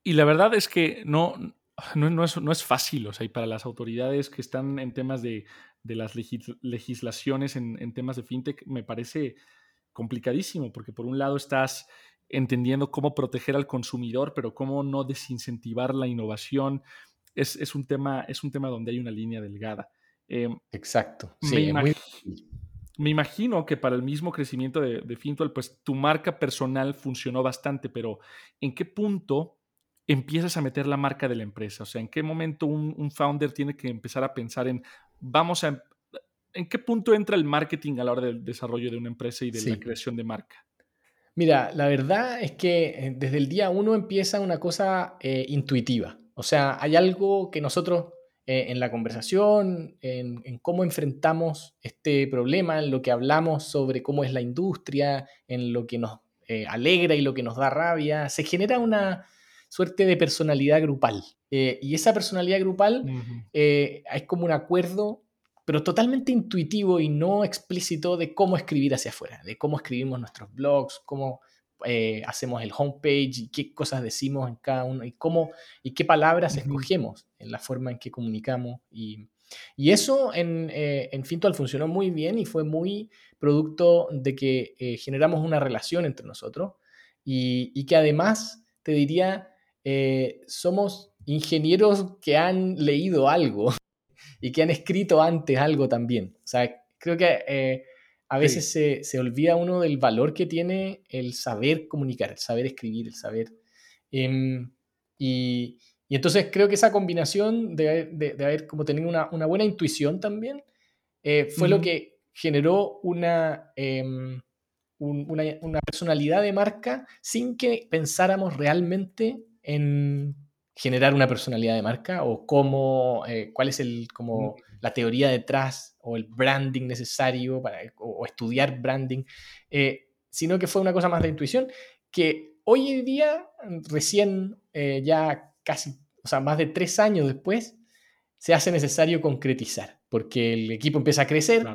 Y la verdad es que no, no, es, no es fácil, o sea, y para las autoridades que están en temas de, las legislaciones en, temas de fintech, me parece complicadísimo, porque por un lado estás entendiendo cómo proteger al consumidor, pero cómo no desincentivar la innovación. Es, un, tema, es un tema donde hay una línea delgada. Em, Exacto. Sí, me, imagino que para el mismo crecimiento de, de Fintual, pues tu marca personal funcionó bastante, pero ¿en qué punto empiezas a meter la marca de la empresa? O sea, ¿en qué momento un, founder tiene que empezar a pensar en, vamos a, ¿en qué punto entra el marketing a la hora del desarrollo de una empresa y de la creación de marca? Mira, la verdad es que eh, desde el día uno empieza una cosa eh, intuitiva. O sea, hay algo que nosotros eh, en la conversación, en, cómo enfrentamos este problema, en lo que hablamos sobre cómo es la industria, en lo que nos alegra y lo que nos da rabia, se genera una, suerte de personalidad grupal. Eh, y esa personalidad grupal eh, es como un acuerdo, pero totalmente intuitivo y no explícito de cómo escribir hacia afuera, de cómo escribimos nuestros blogs, cómo eh, hacemos el homepage y qué cosas decimos en cada uno y cómo y qué palabras escogemos en la forma en que comunicamos. Y, y eso en, en Fintual funcionó muy bien y fue muy producto de que generamos una relación entre nosotros y, y que además, te diría, somos ingenieros que han leído algo y que han escrito antes algo también. O sea, creo que eh, a veces se, olvida uno del valor que tiene el saber comunicar, el saber escribir, el saber... Em, y, entonces creo que esa combinación de, haber como tenido una, buena intuición también eh, fue lo que generó una, em, una, una personalidad de marca sin que pensáramos realmente en generar una personalidad de marca o cómo, eh, cuál es el, como la teoría detrás o el branding necesario para, o, estudiar branding, eh, sino que fue una cosa más de intuición que hoy en día, recién eh, ya casi, o sea, más de tres años después, se hace necesario concretizar, porque el equipo empieza a crecer.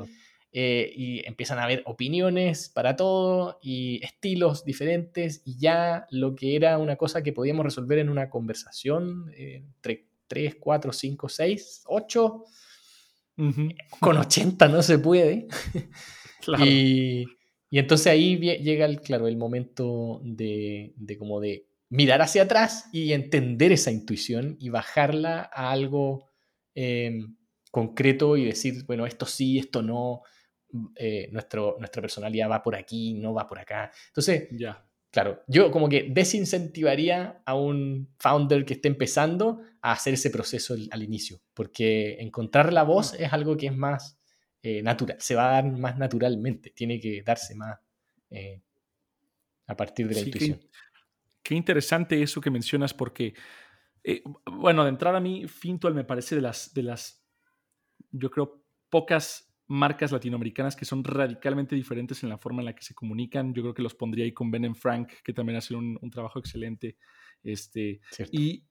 Eh, y empiezan a haber opiniones para todo y estilos diferentes y ya lo que era una cosa que podíamos resolver en una conversación eh, entre 3, 4, 5, 6, 8, con 80 no se puede. y, y, entonces ahí llega el, claro, el momento de, de como de mirar hacia atrás y entender esa intuición y bajarla a algo eh, concreto y decir, bueno, esto sí, esto no, eh, nuestro, nuestra personalidad va por aquí, no va por acá. Entonces, ya. claro, yo como que desincentivaría a un founder que esté empezando a hacer ese proceso al, inicio, porque encontrar la voz es algo que es más eh, natural, se va a dar más naturalmente, tiene que darse más eh, a partir de la intuición. Qué, interesante eso que mencionas, porque, bueno, de entrada a mí, Fintual me parece de las, de las, yo creo, pocas marcas latinoamericanas que son radicalmente diferentes en la forma en la que se comunican. Yo creo que los pondría ahí con Ben and Frank, que también hace un, un trabajo excelente. Este, y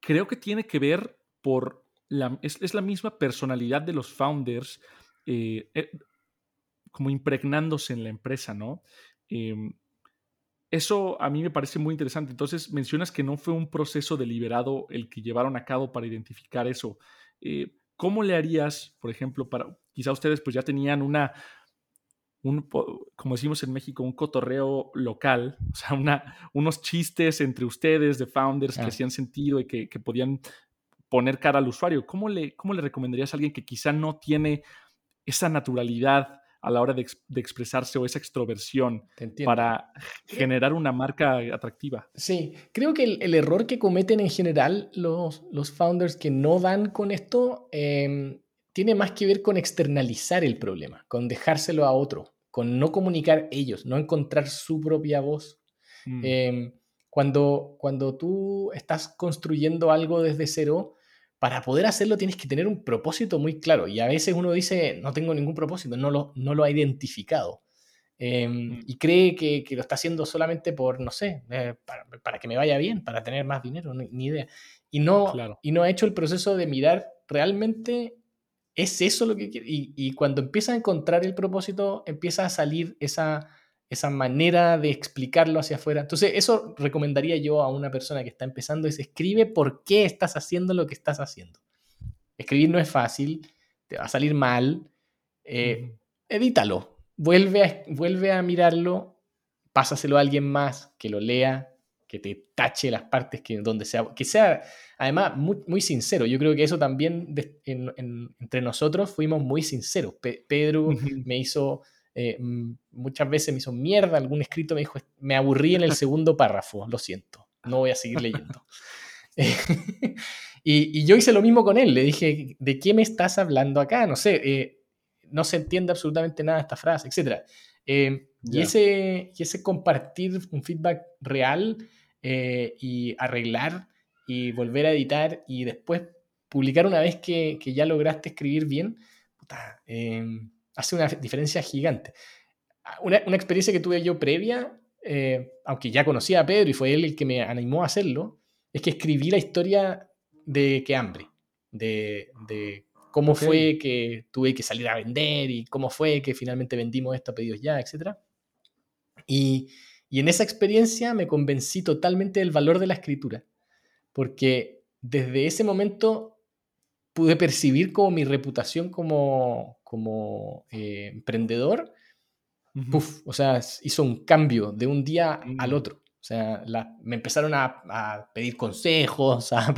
creo que tiene que ver por la, es, la misma personalidad de los founders, eh, eh, como impregnándose en la empresa, ¿no? Em, eso a mí me parece muy interesante. Entonces, mencionas que no fue un proceso deliberado el que llevaron a cabo para identificar eso. Eh, ¿Cómo le harías, por ejemplo, para, quizá ustedes pues ya tenían una, un, como decimos en México, un cotorreo local, o sea, una, unos chistes entre ustedes de founders que hacían sentido y que, que, podían poner cara al usuario. ¿Cómo le, ¿Cómo le recomendarías a alguien que quizá no tiene esa naturalidad a la hora de, expresarse o esa extroversión para generar una marca atractiva. Sí, creo que el, error que cometen en general los, los founders que no dan con esto em, tiene más que ver con externalizar el problema, con dejárselo a otro, con no comunicar ellos, no encontrar su propia voz. Mm. Em, cuando, cuando tú estás construyendo algo desde cero, para poder hacerlo tienes que tener un propósito muy claro. Y a veces uno dice, no tengo ningún propósito, no lo, no lo ha identificado. Em, mm. y cree que, que, lo está haciendo solamente por, no sé, eh, para, para, que me vaya bien, para tener más dinero, ni, idea. Y no, y no ha hecho el proceso de mirar realmente, ¿es eso lo que quiere? Y, y cuando empieza a encontrar el propósito, empieza a salir esa esa manera de explicarlo hacia afuera. Entonces, eso recomendaría yo a una persona que está empezando, es escribe por qué estás haciendo lo que estás haciendo. Escribir no es fácil, te va a salir mal, eh, edítalo, vuelve a, vuelve a mirarlo, pásaselo a alguien más que lo lea, que te tache las partes que, donde sea, que sea además muy, sincero. Yo creo que eso también entre nosotros fuimos muy sinceros. Pedro me hizo eh, muchas veces me hizo mierda, algún escrito me dijo, me aburrí en el segundo párrafo, lo siento, no voy a seguir leyendo. y, yo hice lo mismo con él, le dije, ¿de qué me estás hablando acá? No sé, eh, no se entiende absolutamente nada esta frase, etc. Eh, y, ese, y ese compartir un feedback real y arreglar y volver a editar y después publicar una vez que, que ya lograste escribir bien, puta, hace una diferencia gigante. Ah, una, una experiencia que tuve yo previa, eh, aunque ya conocía a Pedro y fue él el que me animó a hacerlo, es que escribí la historia de que hambre, de, cómo fue que tuve que salir a vender y cómo fue que finalmente vendimos esto a pedidos ya, etc. Y, y en esa experiencia me convencí totalmente del valor de la escritura, porque desde ese momento pude percibir como mi reputación como, como eh, emprendedor, o sea, hizo un cambio de un día al mm. otro. O sea, me empezaron a, pedir consejos, a,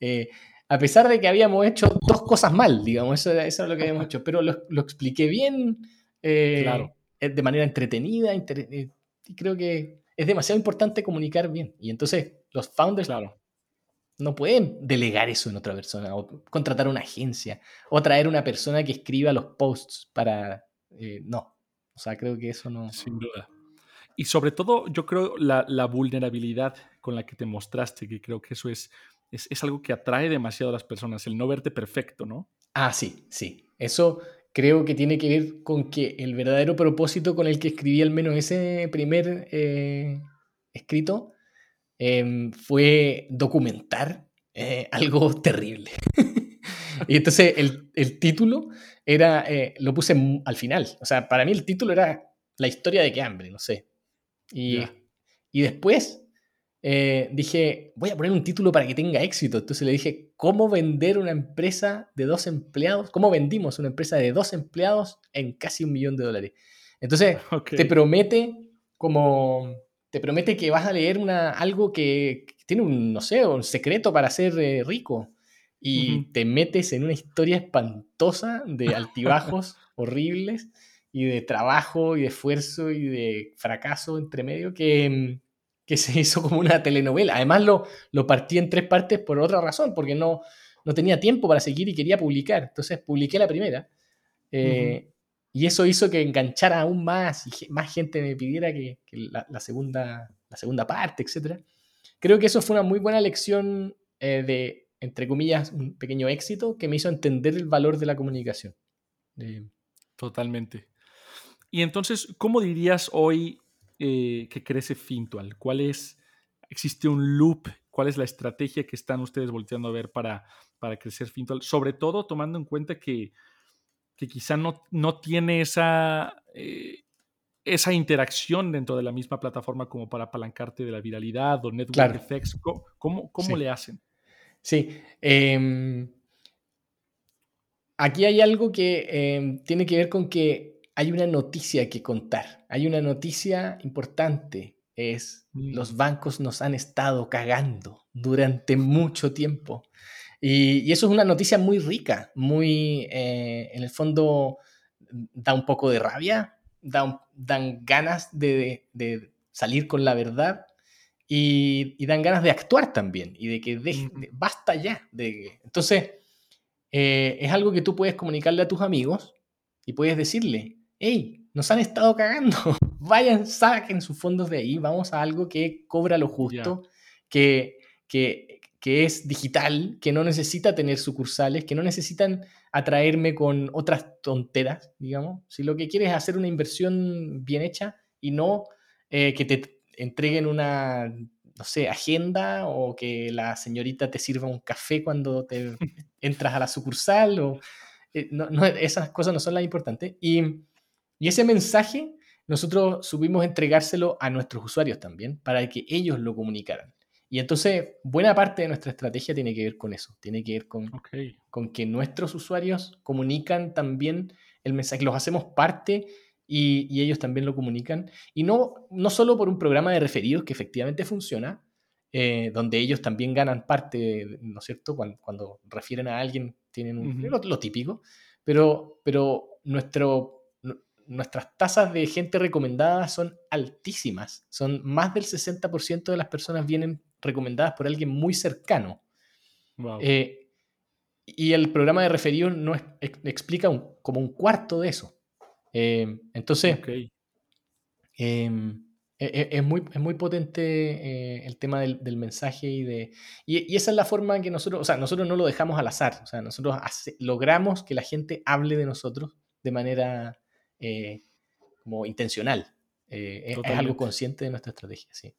eh, a, pesar de que habíamos hecho dos cosas mal, digamos, eso, eso era lo que habíamos hecho, pero lo, lo expliqué bien, eh, claro. de manera entretenida, y creo que es demasiado importante comunicar bien. Y entonces los founders claro no pueden delegar eso en otra persona, o contratar una agencia, o traer una persona que escriba los posts para... Eh, no, o sea, creo que eso no... Sin duda. Y sobre todo, yo creo la, la vulnerabilidad con la que te mostraste, que creo que eso es, es, algo que atrae demasiado a las personas, el no verte perfecto, ¿no? Ah, sí, sí. Eso creo que tiene que ver con que el verdadero propósito con el que escribí al menos ese primer eh, escrito Em, fue documentar eh, algo terrible. y entonces el, el título era, eh, lo puse al final. O sea, para mí el título era la historia de que hambre, no sé. Y, y después eh, dije, voy a poner un título para que tenga éxito. Entonces le dije, ¿cómo vender una empresa de dos empleados? ¿Cómo vendimos una empresa de dos empleados en casi un millón de dólares? Entonces, te promete como te promete que vas a leer una, algo que, tiene un, no sé, un secreto para ser eh, rico. Y te metes en una historia espantosa de altibajos horribles y de trabajo y de esfuerzo y de fracaso entre medio que, que se hizo como una telenovela. Además lo, lo partí en tres partes por otra razón, porque no, no tenía tiempo para seguir y quería publicar. Entonces publiqué la primera. Eh, y eso hizo que enganchara aún más y más gente me pidiera que, la, segunda, la segunda parte, etc. Creo que eso fue una muy buena lección eh, de, entre comillas, un pequeño éxito que me hizo entender el valor de la comunicación. Totalmente. Y entonces, ¿cómo dirías hoy eh, que crece Fintual? ¿Cuál es, existe un loop? ¿Cuál es la estrategia que están ustedes volteando a ver para, para crecer Fintual? Sobre todo tomando en cuenta que que quizá no, no tiene esa, eh, esa interacción dentro de la misma plataforma como para apalancarte de la viralidad o network effects. ¿Cómo, cómo, le hacen? Sí. Em, aquí hay algo que em, tiene que ver con que hay una noticia que contar. Hay una noticia importante. Es los mm. bancos nos han estado cagando durante mucho tiempo. Y, eso es una noticia muy rica, muy, eh, en el fondo, da un poco de rabia, da dan ganas de, salir con la verdad y, dan ganas de actuar también y de que basta ya. De, entonces, eh, es algo que tú puedes comunicarle a tus amigos y puedes decirle, hey, nos han estado cagando, vayan, saquen sus fondos de ahí, vamos a algo que cobra lo justo, que, que que es digital, que no necesita tener sucursales, que no necesitan atraerme con otras tonteras, digamos. Si lo que quieres es hacer una inversión bien hecha y no eh, que te entreguen una, no sé, agenda o que la señorita te sirva un café cuando te entras a la sucursal o... Eh, esas cosas no son las importantes. Y, y ese mensaje nosotros subimos entregárselo a nuestros usuarios también para que ellos lo comunicaran. Y entonces, buena parte de nuestra estrategia tiene que ver con eso, tiene que ver con, con que nuestros usuarios comunican también el mensaje, los hacemos parte y, ellos también lo comunican. Y no, no solo por un programa de referidos que efectivamente funciona, eh, donde ellos también ganan parte, ¿no es cierto? Cuando, refieren a alguien, tienen un, lo, típico, pero, pero nuestro nuestras tasas de gente recomendada son altísimas. Son más del 60% de las personas vienen recomendadas por alguien muy cercano. Eh, y el programa de referido no explica como un cuarto de eso. Eh, entonces, em, e, e, es, muy, es muy potente eh, el tema del, mensaje y de... Y, esa es la forma en que nosotros, o sea, nosotros no lo dejamos al azar, o sea, nosotros logramos que la gente hable de nosotros de manera como intencional. es algo consciente de nuestra estrategia, sí.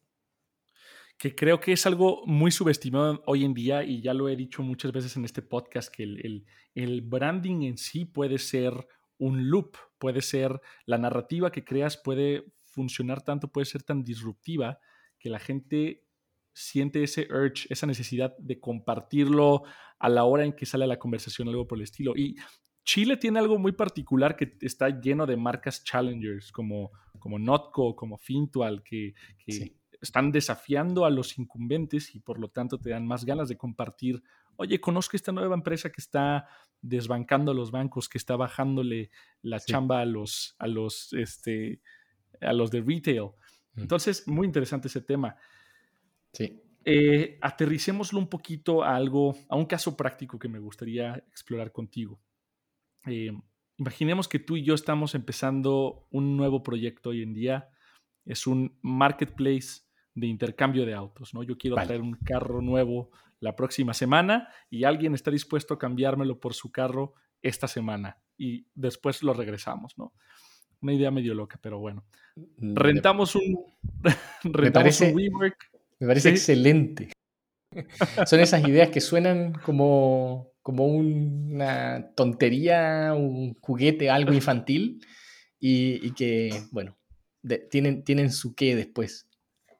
Que creo que es algo muy subestimado hoy en día y ya lo he dicho muchas veces en este podcast, que el, el, branding en sí puede ser un loop, puede ser la narrativa que creas, puede funcionar tanto, puede ser tan disruptiva que la gente siente ese urge, esa necesidad de compartirlo a la hora en que sale la conversación, algo por el estilo. Y Chile tiene algo muy particular que está lleno de marcas challengers como, como Notco, como Fintual, que, están desafiando a los incumbentes y por lo tanto te dan más ganas de compartir. Oye, conozco esta nueva empresa que está desbancando a los bancos, que está bajándole la chamba a los, a los, este, a los de retail. Mm. Entonces, muy interesante ese tema. Sí. Eh, aterricémoslo un poquito a algo, a un caso práctico que me gustaría explorar contigo. Eh, imaginemos que tú y yo estamos empezando un nuevo proyecto hoy en día. Es un marketplace de intercambio de autos, ¿no? Yo quiero traer un carro nuevo la próxima semana y alguien está dispuesto a cambiármelo por su carro esta semana y después lo regresamos, ¿no? Una idea medio loca, pero bueno. Mm, rentamos un, rentamos un WeWork. Me parece excelente. Son esas ideas que suenan como, como una tontería, un juguete, algo infantil, y, que, bueno, tienen, tienen su qué después.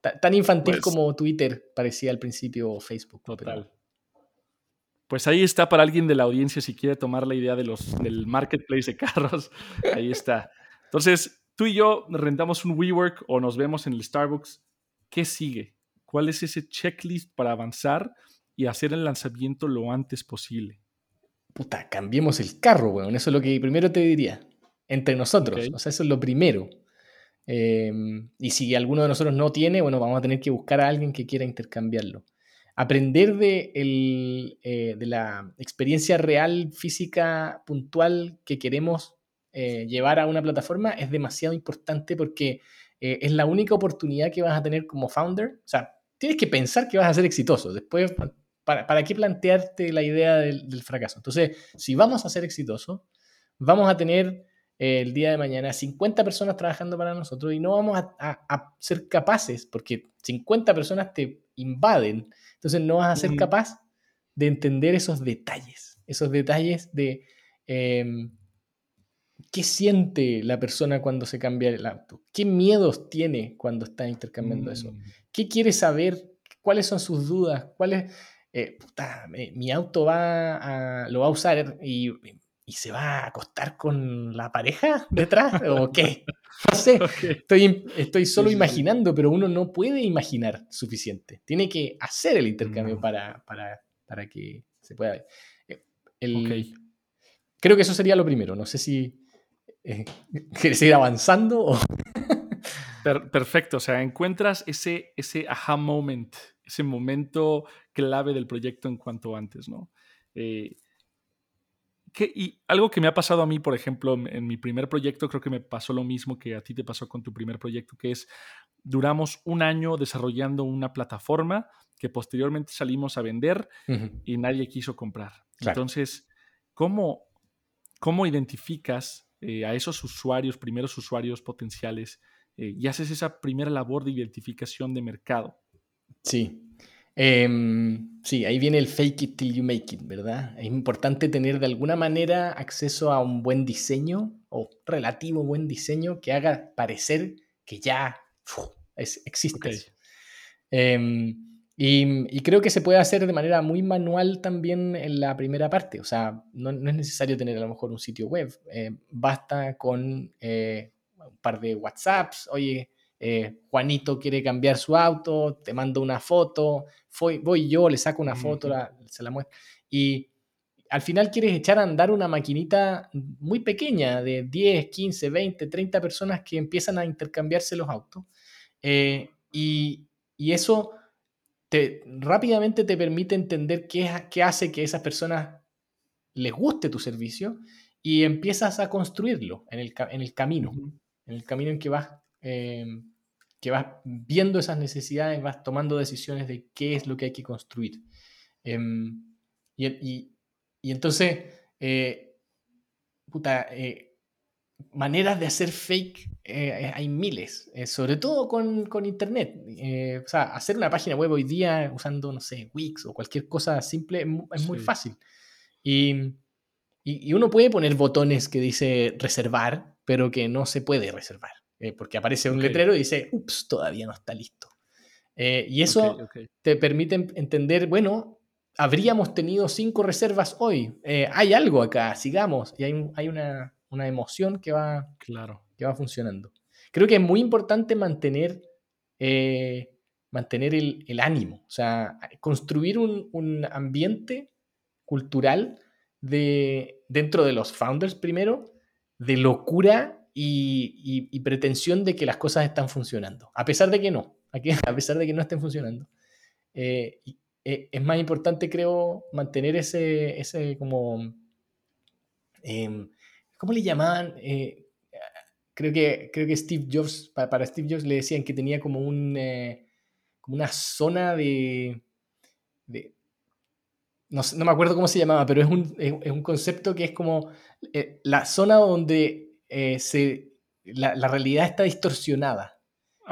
Tan infantil pues como Twitter parecía al principio o Facebook. Total. Pues ahí está para alguien de la audiencia si quiere tomar la idea de los, del marketplace de carros. Ahí está. Entonces, tú y yo rentamos un WeWork o nos vemos en el Starbucks. ¿Qué sigue? ¿Cuál es ese checklist para avanzar y hacer el lanzamiento lo antes posible? Puta, cambiemos el carro, weón. Eso es lo que primero te diría. Entre nosotros. O sea, eso es lo primero. Em, y si alguno de nosotros no tiene, bueno, vamos a tener que buscar a alguien que quiera intercambiarlo. Aprender de, eh, de la experiencia real, física, puntual que queremos eh, llevar a una plataforma es demasiado importante porque eh, es la única oportunidad que vas a tener como founder. O sea, tienes que pensar que vas a ser exitoso. Después, ¿para, para qué plantearte la idea del, fracaso? Entonces, si vamos a ser exitosos, vamos a tener el día de mañana 50 personas trabajando para nosotros y no vamos a, ser capaces, porque 50 personas te invaden, entonces no vas a ser capaz de entender esos detalles, esos detalles de em, qué siente la persona cuando se cambia el auto, qué miedos tiene cuando está intercambiando eso, mm. qué quiere saber, cuáles son sus dudas, cuáles, eh, puta, mi auto va a, lo va a usar y, se va a acostar con la pareja detrás o qué. No sé, estoy, estoy solo imaginando, pero uno no puede imaginar suficiente. Tiene que hacer el intercambio mm. para, para, que se pueda ver. Eh, creo que eso sería lo primero. No sé si eh, ¿Quieres seguir avanzando? perfecto, o sea, encuentras ese, ese aha moment, ese momento clave del proyecto en cuanto antes, ¿no? Eh, y algo que me ha pasado a mí, por ejemplo, en mi primer proyecto, creo que me pasó lo mismo que a ti te pasó con tu primer proyecto, que es, duramos un año desarrollando una plataforma que posteriormente salimos a vender y nadie quiso comprar. Entonces, ¿cómo, ¿cómo identificas eh, a esos usuarios, primeros usuarios potenciales, eh, y haces esa primera labor de identificación de mercado. Sí. Em, sí, ahí viene el fake it till you make it, ¿verdad? Es importante tener de alguna manera acceso a un buen diseño o relativo buen diseño que haga parecer que ya es, existe. Em, y, creo que se puede hacer de manera muy manual también en la primera parte. O sea, no, es necesario tener a lo mejor un sitio web. Eh, basta con eh, un par de WhatsApps. Oye, eh, Juanito quiere cambiar su auto, te mando una foto. voy yo, le saco una foto, se la muestro. Y al final quieres echar a andar una maquinita muy pequeña de 10, 15, 20, 30 personas que empiezan a intercambiarse los autos. y, y eso rápidamente te permite entender qué, qué hace que a esas personas les guste tu servicio y empiezas a construirlo en el, en el camino, en el camino en que vas, eh, que vas viendo esas necesidades, vas tomando decisiones de qué es lo que hay que construir. Em, y, y, entonces, eh, puta, eh, maneras de hacer fake hay miles, sobre todo con, Internet. o sea, hacer una página web hoy día usando, no sé, Wix o cualquier cosa simple es, muy fácil. Y, uno puede poner botones que dice reservar, pero que no se puede reservar, porque aparece un letrero y dice, ups, todavía no está listo. y eso te permite entender, bueno, habríamos tenido cinco reservas hoy. hay algo acá, sigamos. Y hay, hay una, una emoción que va, claro. que va funcionando. Creo que es muy importante mantener, eh, mantener el, ánimo, o sea, construir un, ambiente cultural de, dentro de los founders primero, de locura y, pretensión de que las cosas están funcionando, a pesar de que no, a pesar de que no estén funcionando. Eh, eh, es más importante, creo, mantener ese, ese como em, ¿Cómo le llamaban? Eh, creo, que, creo que Steve Jobs, para, Steve Jobs le decían que tenía como, un, eh, como una zona de... no, me acuerdo cómo se llamaba, pero es un, concepto que es como eh, la zona donde se, la, realidad está distorsionada.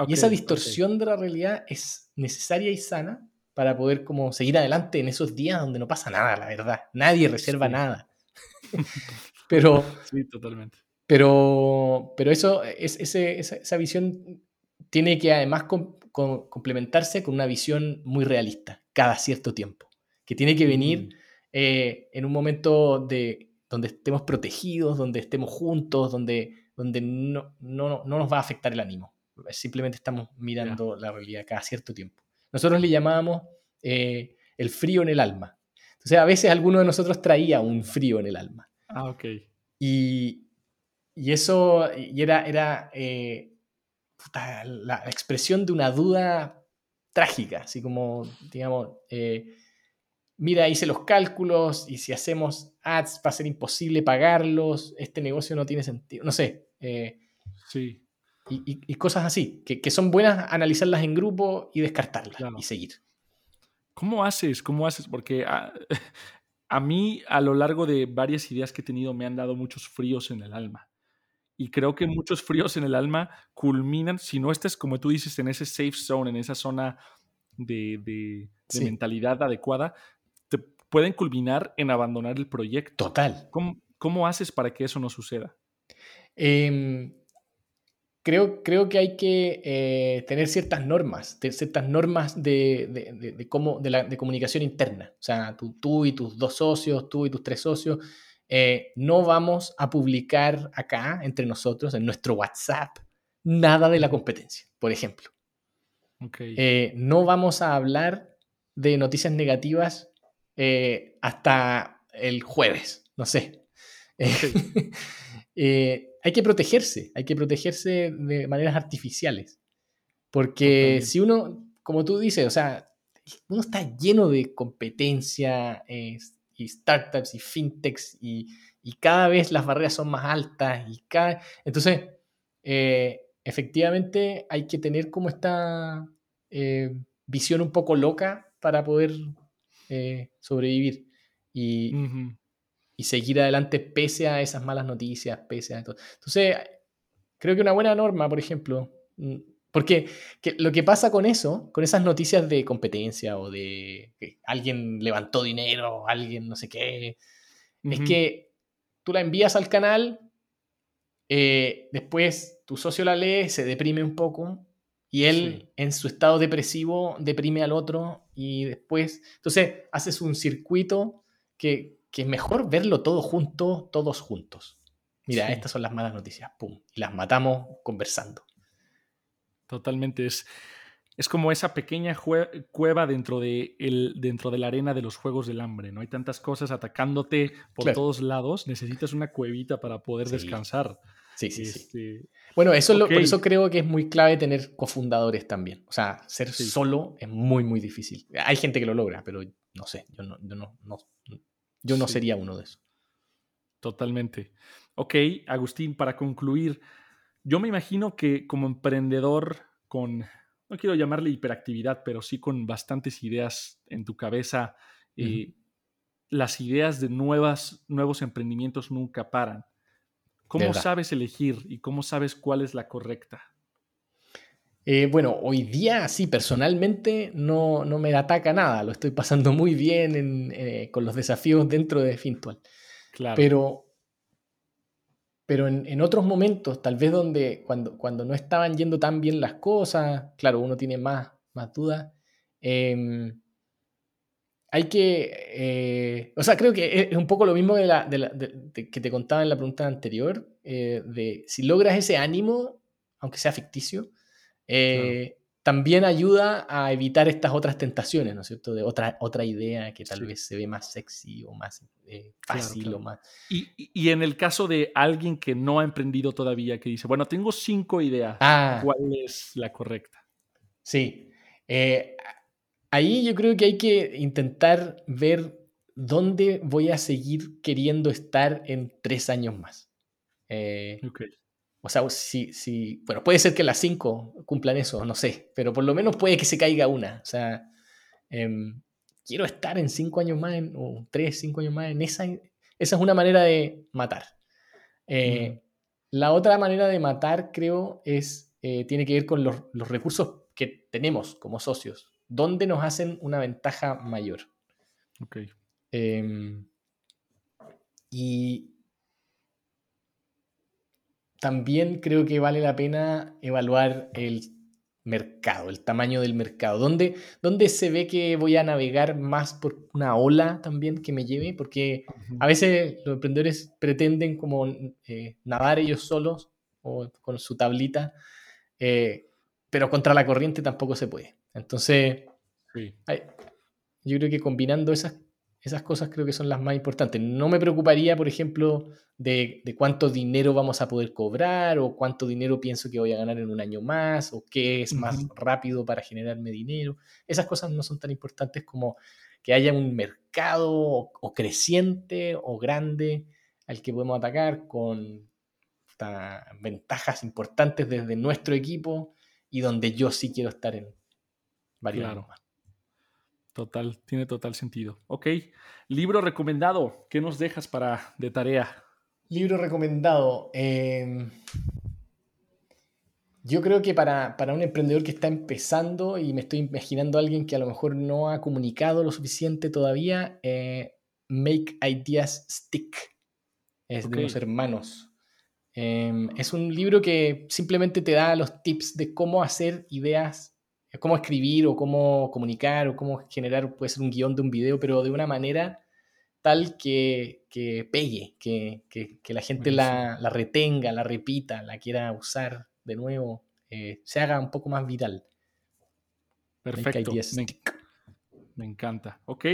y esa distorsión de la realidad es necesaria y sana para poder como seguir adelante en esos días donde no pasa nada, la verdad. Nadie reserva nada. Pero, sí, totalmente. Pero, pero eso, es, esa, visión tiene que además complementarse con una visión muy realista cada cierto tiempo, que tiene que venir mm. eh, en un momento de, donde estemos protegidos, donde estemos juntos, donde, donde no, no, no nos va a afectar el ánimo. Simplemente estamos mirando la realidad cada cierto tiempo. Nosotros le llamábamos eh, el frío en el alma. Entonces, a veces alguno de nosotros traía un frío en el alma. Ah, ok. Y, eso y era, era eh, la expresión de una duda trágica, así como, digamos, eh, mira, hice los cálculos y si hacemos ads va a ser imposible pagarlos, este negocio no tiene sentido, no sé. Eh, sí. Y, cosas así, que, son buenas analizarlas en grupo y descartarlas y seguir. ¿Cómo haces? ¿Cómo haces? Porque ah, a mí a lo largo de varias ideas que he tenido me han dado muchos fríos en el alma. Y creo que muchos fríos en el alma culminan, si no estés, como tú dices, en ese safe zone, en esa zona de, mentalidad adecuada, pueden culminar en abandonar el proyecto. Total. ¿Cómo, haces para que eso no suceda? Eh, creo, que hay que eh, tener ciertas normas, ciertas normas de, cómo, de, comunicación interna. O sea, tú, y tus dos socios, tú y tus tres socios, eh, no vamos a publicar acá entre nosotros, en nuestro WhatsApp, nada de la competencia, por ejemplo. Eh, no vamos a hablar de noticias negativas hasta el jueves, no sé. hay que protegerse, hay que protegerse de maneras artificiales. Porque si uno, como tú dices, o sea, uno está lleno de competencia y startups y fintechs y, cada vez las barreras son más altas y cada... Entonces, eh, efectivamente hay que tener como esta eh, visión un poco loca para poder eh, sobrevivir. Y, y seguir adelante pese a esas malas noticias, pese a todo. Entonces, creo que una buena norma, por ejemplo, mm, porque lo que pasa con eso, con esas noticias de competencia o de que alguien levantó dinero, alguien no sé qué, es que tú la envías al canal, eh, después tu socio la lee, se deprime un poco y él en su estado depresivo deprime al otro y después, entonces haces un circuito que que es mejor verlo todo junto, todos juntos. Mira, estas son las malas noticias, pum, y las matamos conversando. Totalmente, es, es como esa pequeña cueva dentro de, el, dentro de la arena de los Juegos del Hambre, ¿no? Hay tantas cosas atacándote por todos lados, necesitas una cuevita para poder descansar. Sí, sí, sí. Este, bueno, eso por eso creo que es muy clave tener cofundadores también. O sea, ser solo es muy, muy difícil. Hay gente que lo logra, pero no sé, yo no, yo no, no, yo no sería uno de esos. Totalmente. Ok, Agustín, para concluir, yo me imagino que como emprendedor con, no quiero llamarle hiperactividad, pero sí con bastantes ideas en tu cabeza, eh, las ideas de nuevas, nuevos emprendimientos nunca paran. ¿Cómo sabes elegir y cómo sabes cuál es la correcta? Eh, bueno, hoy día sí, personalmente no, no, me ataca nada, lo estoy pasando muy bien eh, con los desafíos dentro de Fintual. Claro. Pero, pero en, otros momentos, tal vez donde cuando, cuando no estaban yendo tan bien las cosas, claro, uno tiene más, más dudas. Em, hay que, eh, o sea, creo que es un poco lo mismo de la, que te contaba en la pregunta anterior, de si logras ese ánimo, aunque sea ficticio, eh, también ayuda a evitar estas otras tentaciones, ¿no es cierto? De otra, otra idea que tal vez se ve más sexy o más eh, fácil o más... Y, en el caso de alguien que no ha emprendido todavía, que dice, bueno, tengo cinco ideas, ah. ¿cuál es la correcta? Sí. Ahí yo creo que hay que intentar ver dónde voy a seguir queriendo estar en tres años más. Eh, o sea, si, si, bueno, puede ser que las cinco cumplan eso, no sé, pero por lo menos puede que se caiga una. O sea, em, quiero estar en cinco años más, o tres, cinco años más, en esa, esa es una manera de matar. Eh, la otra manera de matar, creo, es, eh, tiene que ver con los, los, recursos que tenemos como socios. ¿Dónde nos hacen una ventaja mayor? Ok. Em, y, también creo que vale la pena evaluar el mercado, el tamaño del mercado. ¿Dónde, ¿Dónde, se ve que voy a navegar más por una ola también que me lleve? Porque a veces los emprendedores pretenden como eh, nadar ellos solos o con su tablita, eh, pero contra la corriente tampoco se puede. Entonces, yo creo que combinando esas esas cosas creo que son las más importantes. No me preocuparía, por ejemplo, de, cuánto dinero vamos a poder cobrar o cuánto dinero pienso que voy a ganar en un año más o qué es más rápido para generarme dinero. Esas cosas no son tan importantes como que haya un mercado o, creciente o grande al que podemos atacar con ventajas importantes desde nuestro equipo y donde yo sí quiero estar en más. Total, tiene total sentido. Ok, libro recomendado, ¿qué nos dejas para de tarea? Libro recomendado. Em, yo creo que para, un emprendedor que está empezando y me estoy imaginando a alguien que a lo mejor no ha comunicado lo suficiente todavía, eh, Make Ideas Stick. Es de los hermanos. Em, es un libro que simplemente te da los tips de cómo hacer ideas cómo escribir o cómo comunicar o cómo generar, puede ser un guion de un video, pero de una manera tal que, pegue, que, la gente la, retenga, la repita, la quiera usar de nuevo, eh, se haga un poco más viral. Perfecto. Me, me, encanta. Ok.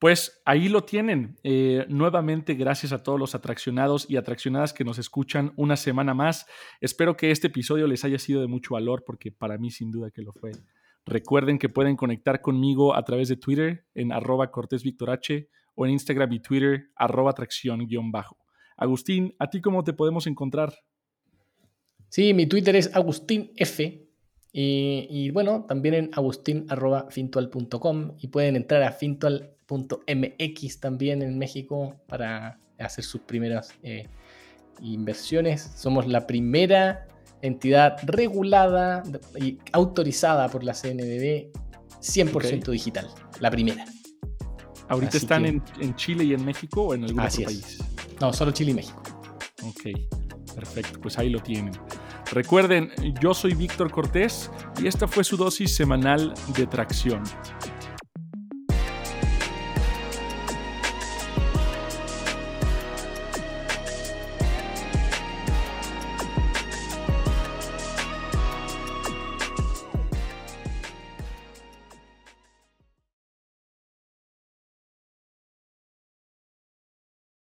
Pues ahí lo tienen. Eh, nuevamente, gracias a todos los atraccionados y atraccionadas que nos escuchan una semana más. Espero que este episodio les haya sido de mucho valor porque para mí sin duda que lo fue. Recuerden que pueden conectar conmigo a través de Twitter en arroba cortésvictorh o en Instagram y Twitter arroba atracción-bajo. Agustín, ¿a ti cómo te podemos encontrar? Sí, mi Twitter es agustinf y, bueno, también en agustin.fintual.com y pueden entrar a fintual.mx también en México para hacer sus primeras eh, inversiones. Somos la primera entidad regulada y autorizada por la CNBB 100% digital. La primera. ¿Ahorita están en, Chile y en México o en algún otro país? No, solo Chile y México. Ok, perfecto. Pues ahí lo tienen. Recuerden, yo soy Víctor Cortés y esta fue su dosis semanal de tracción.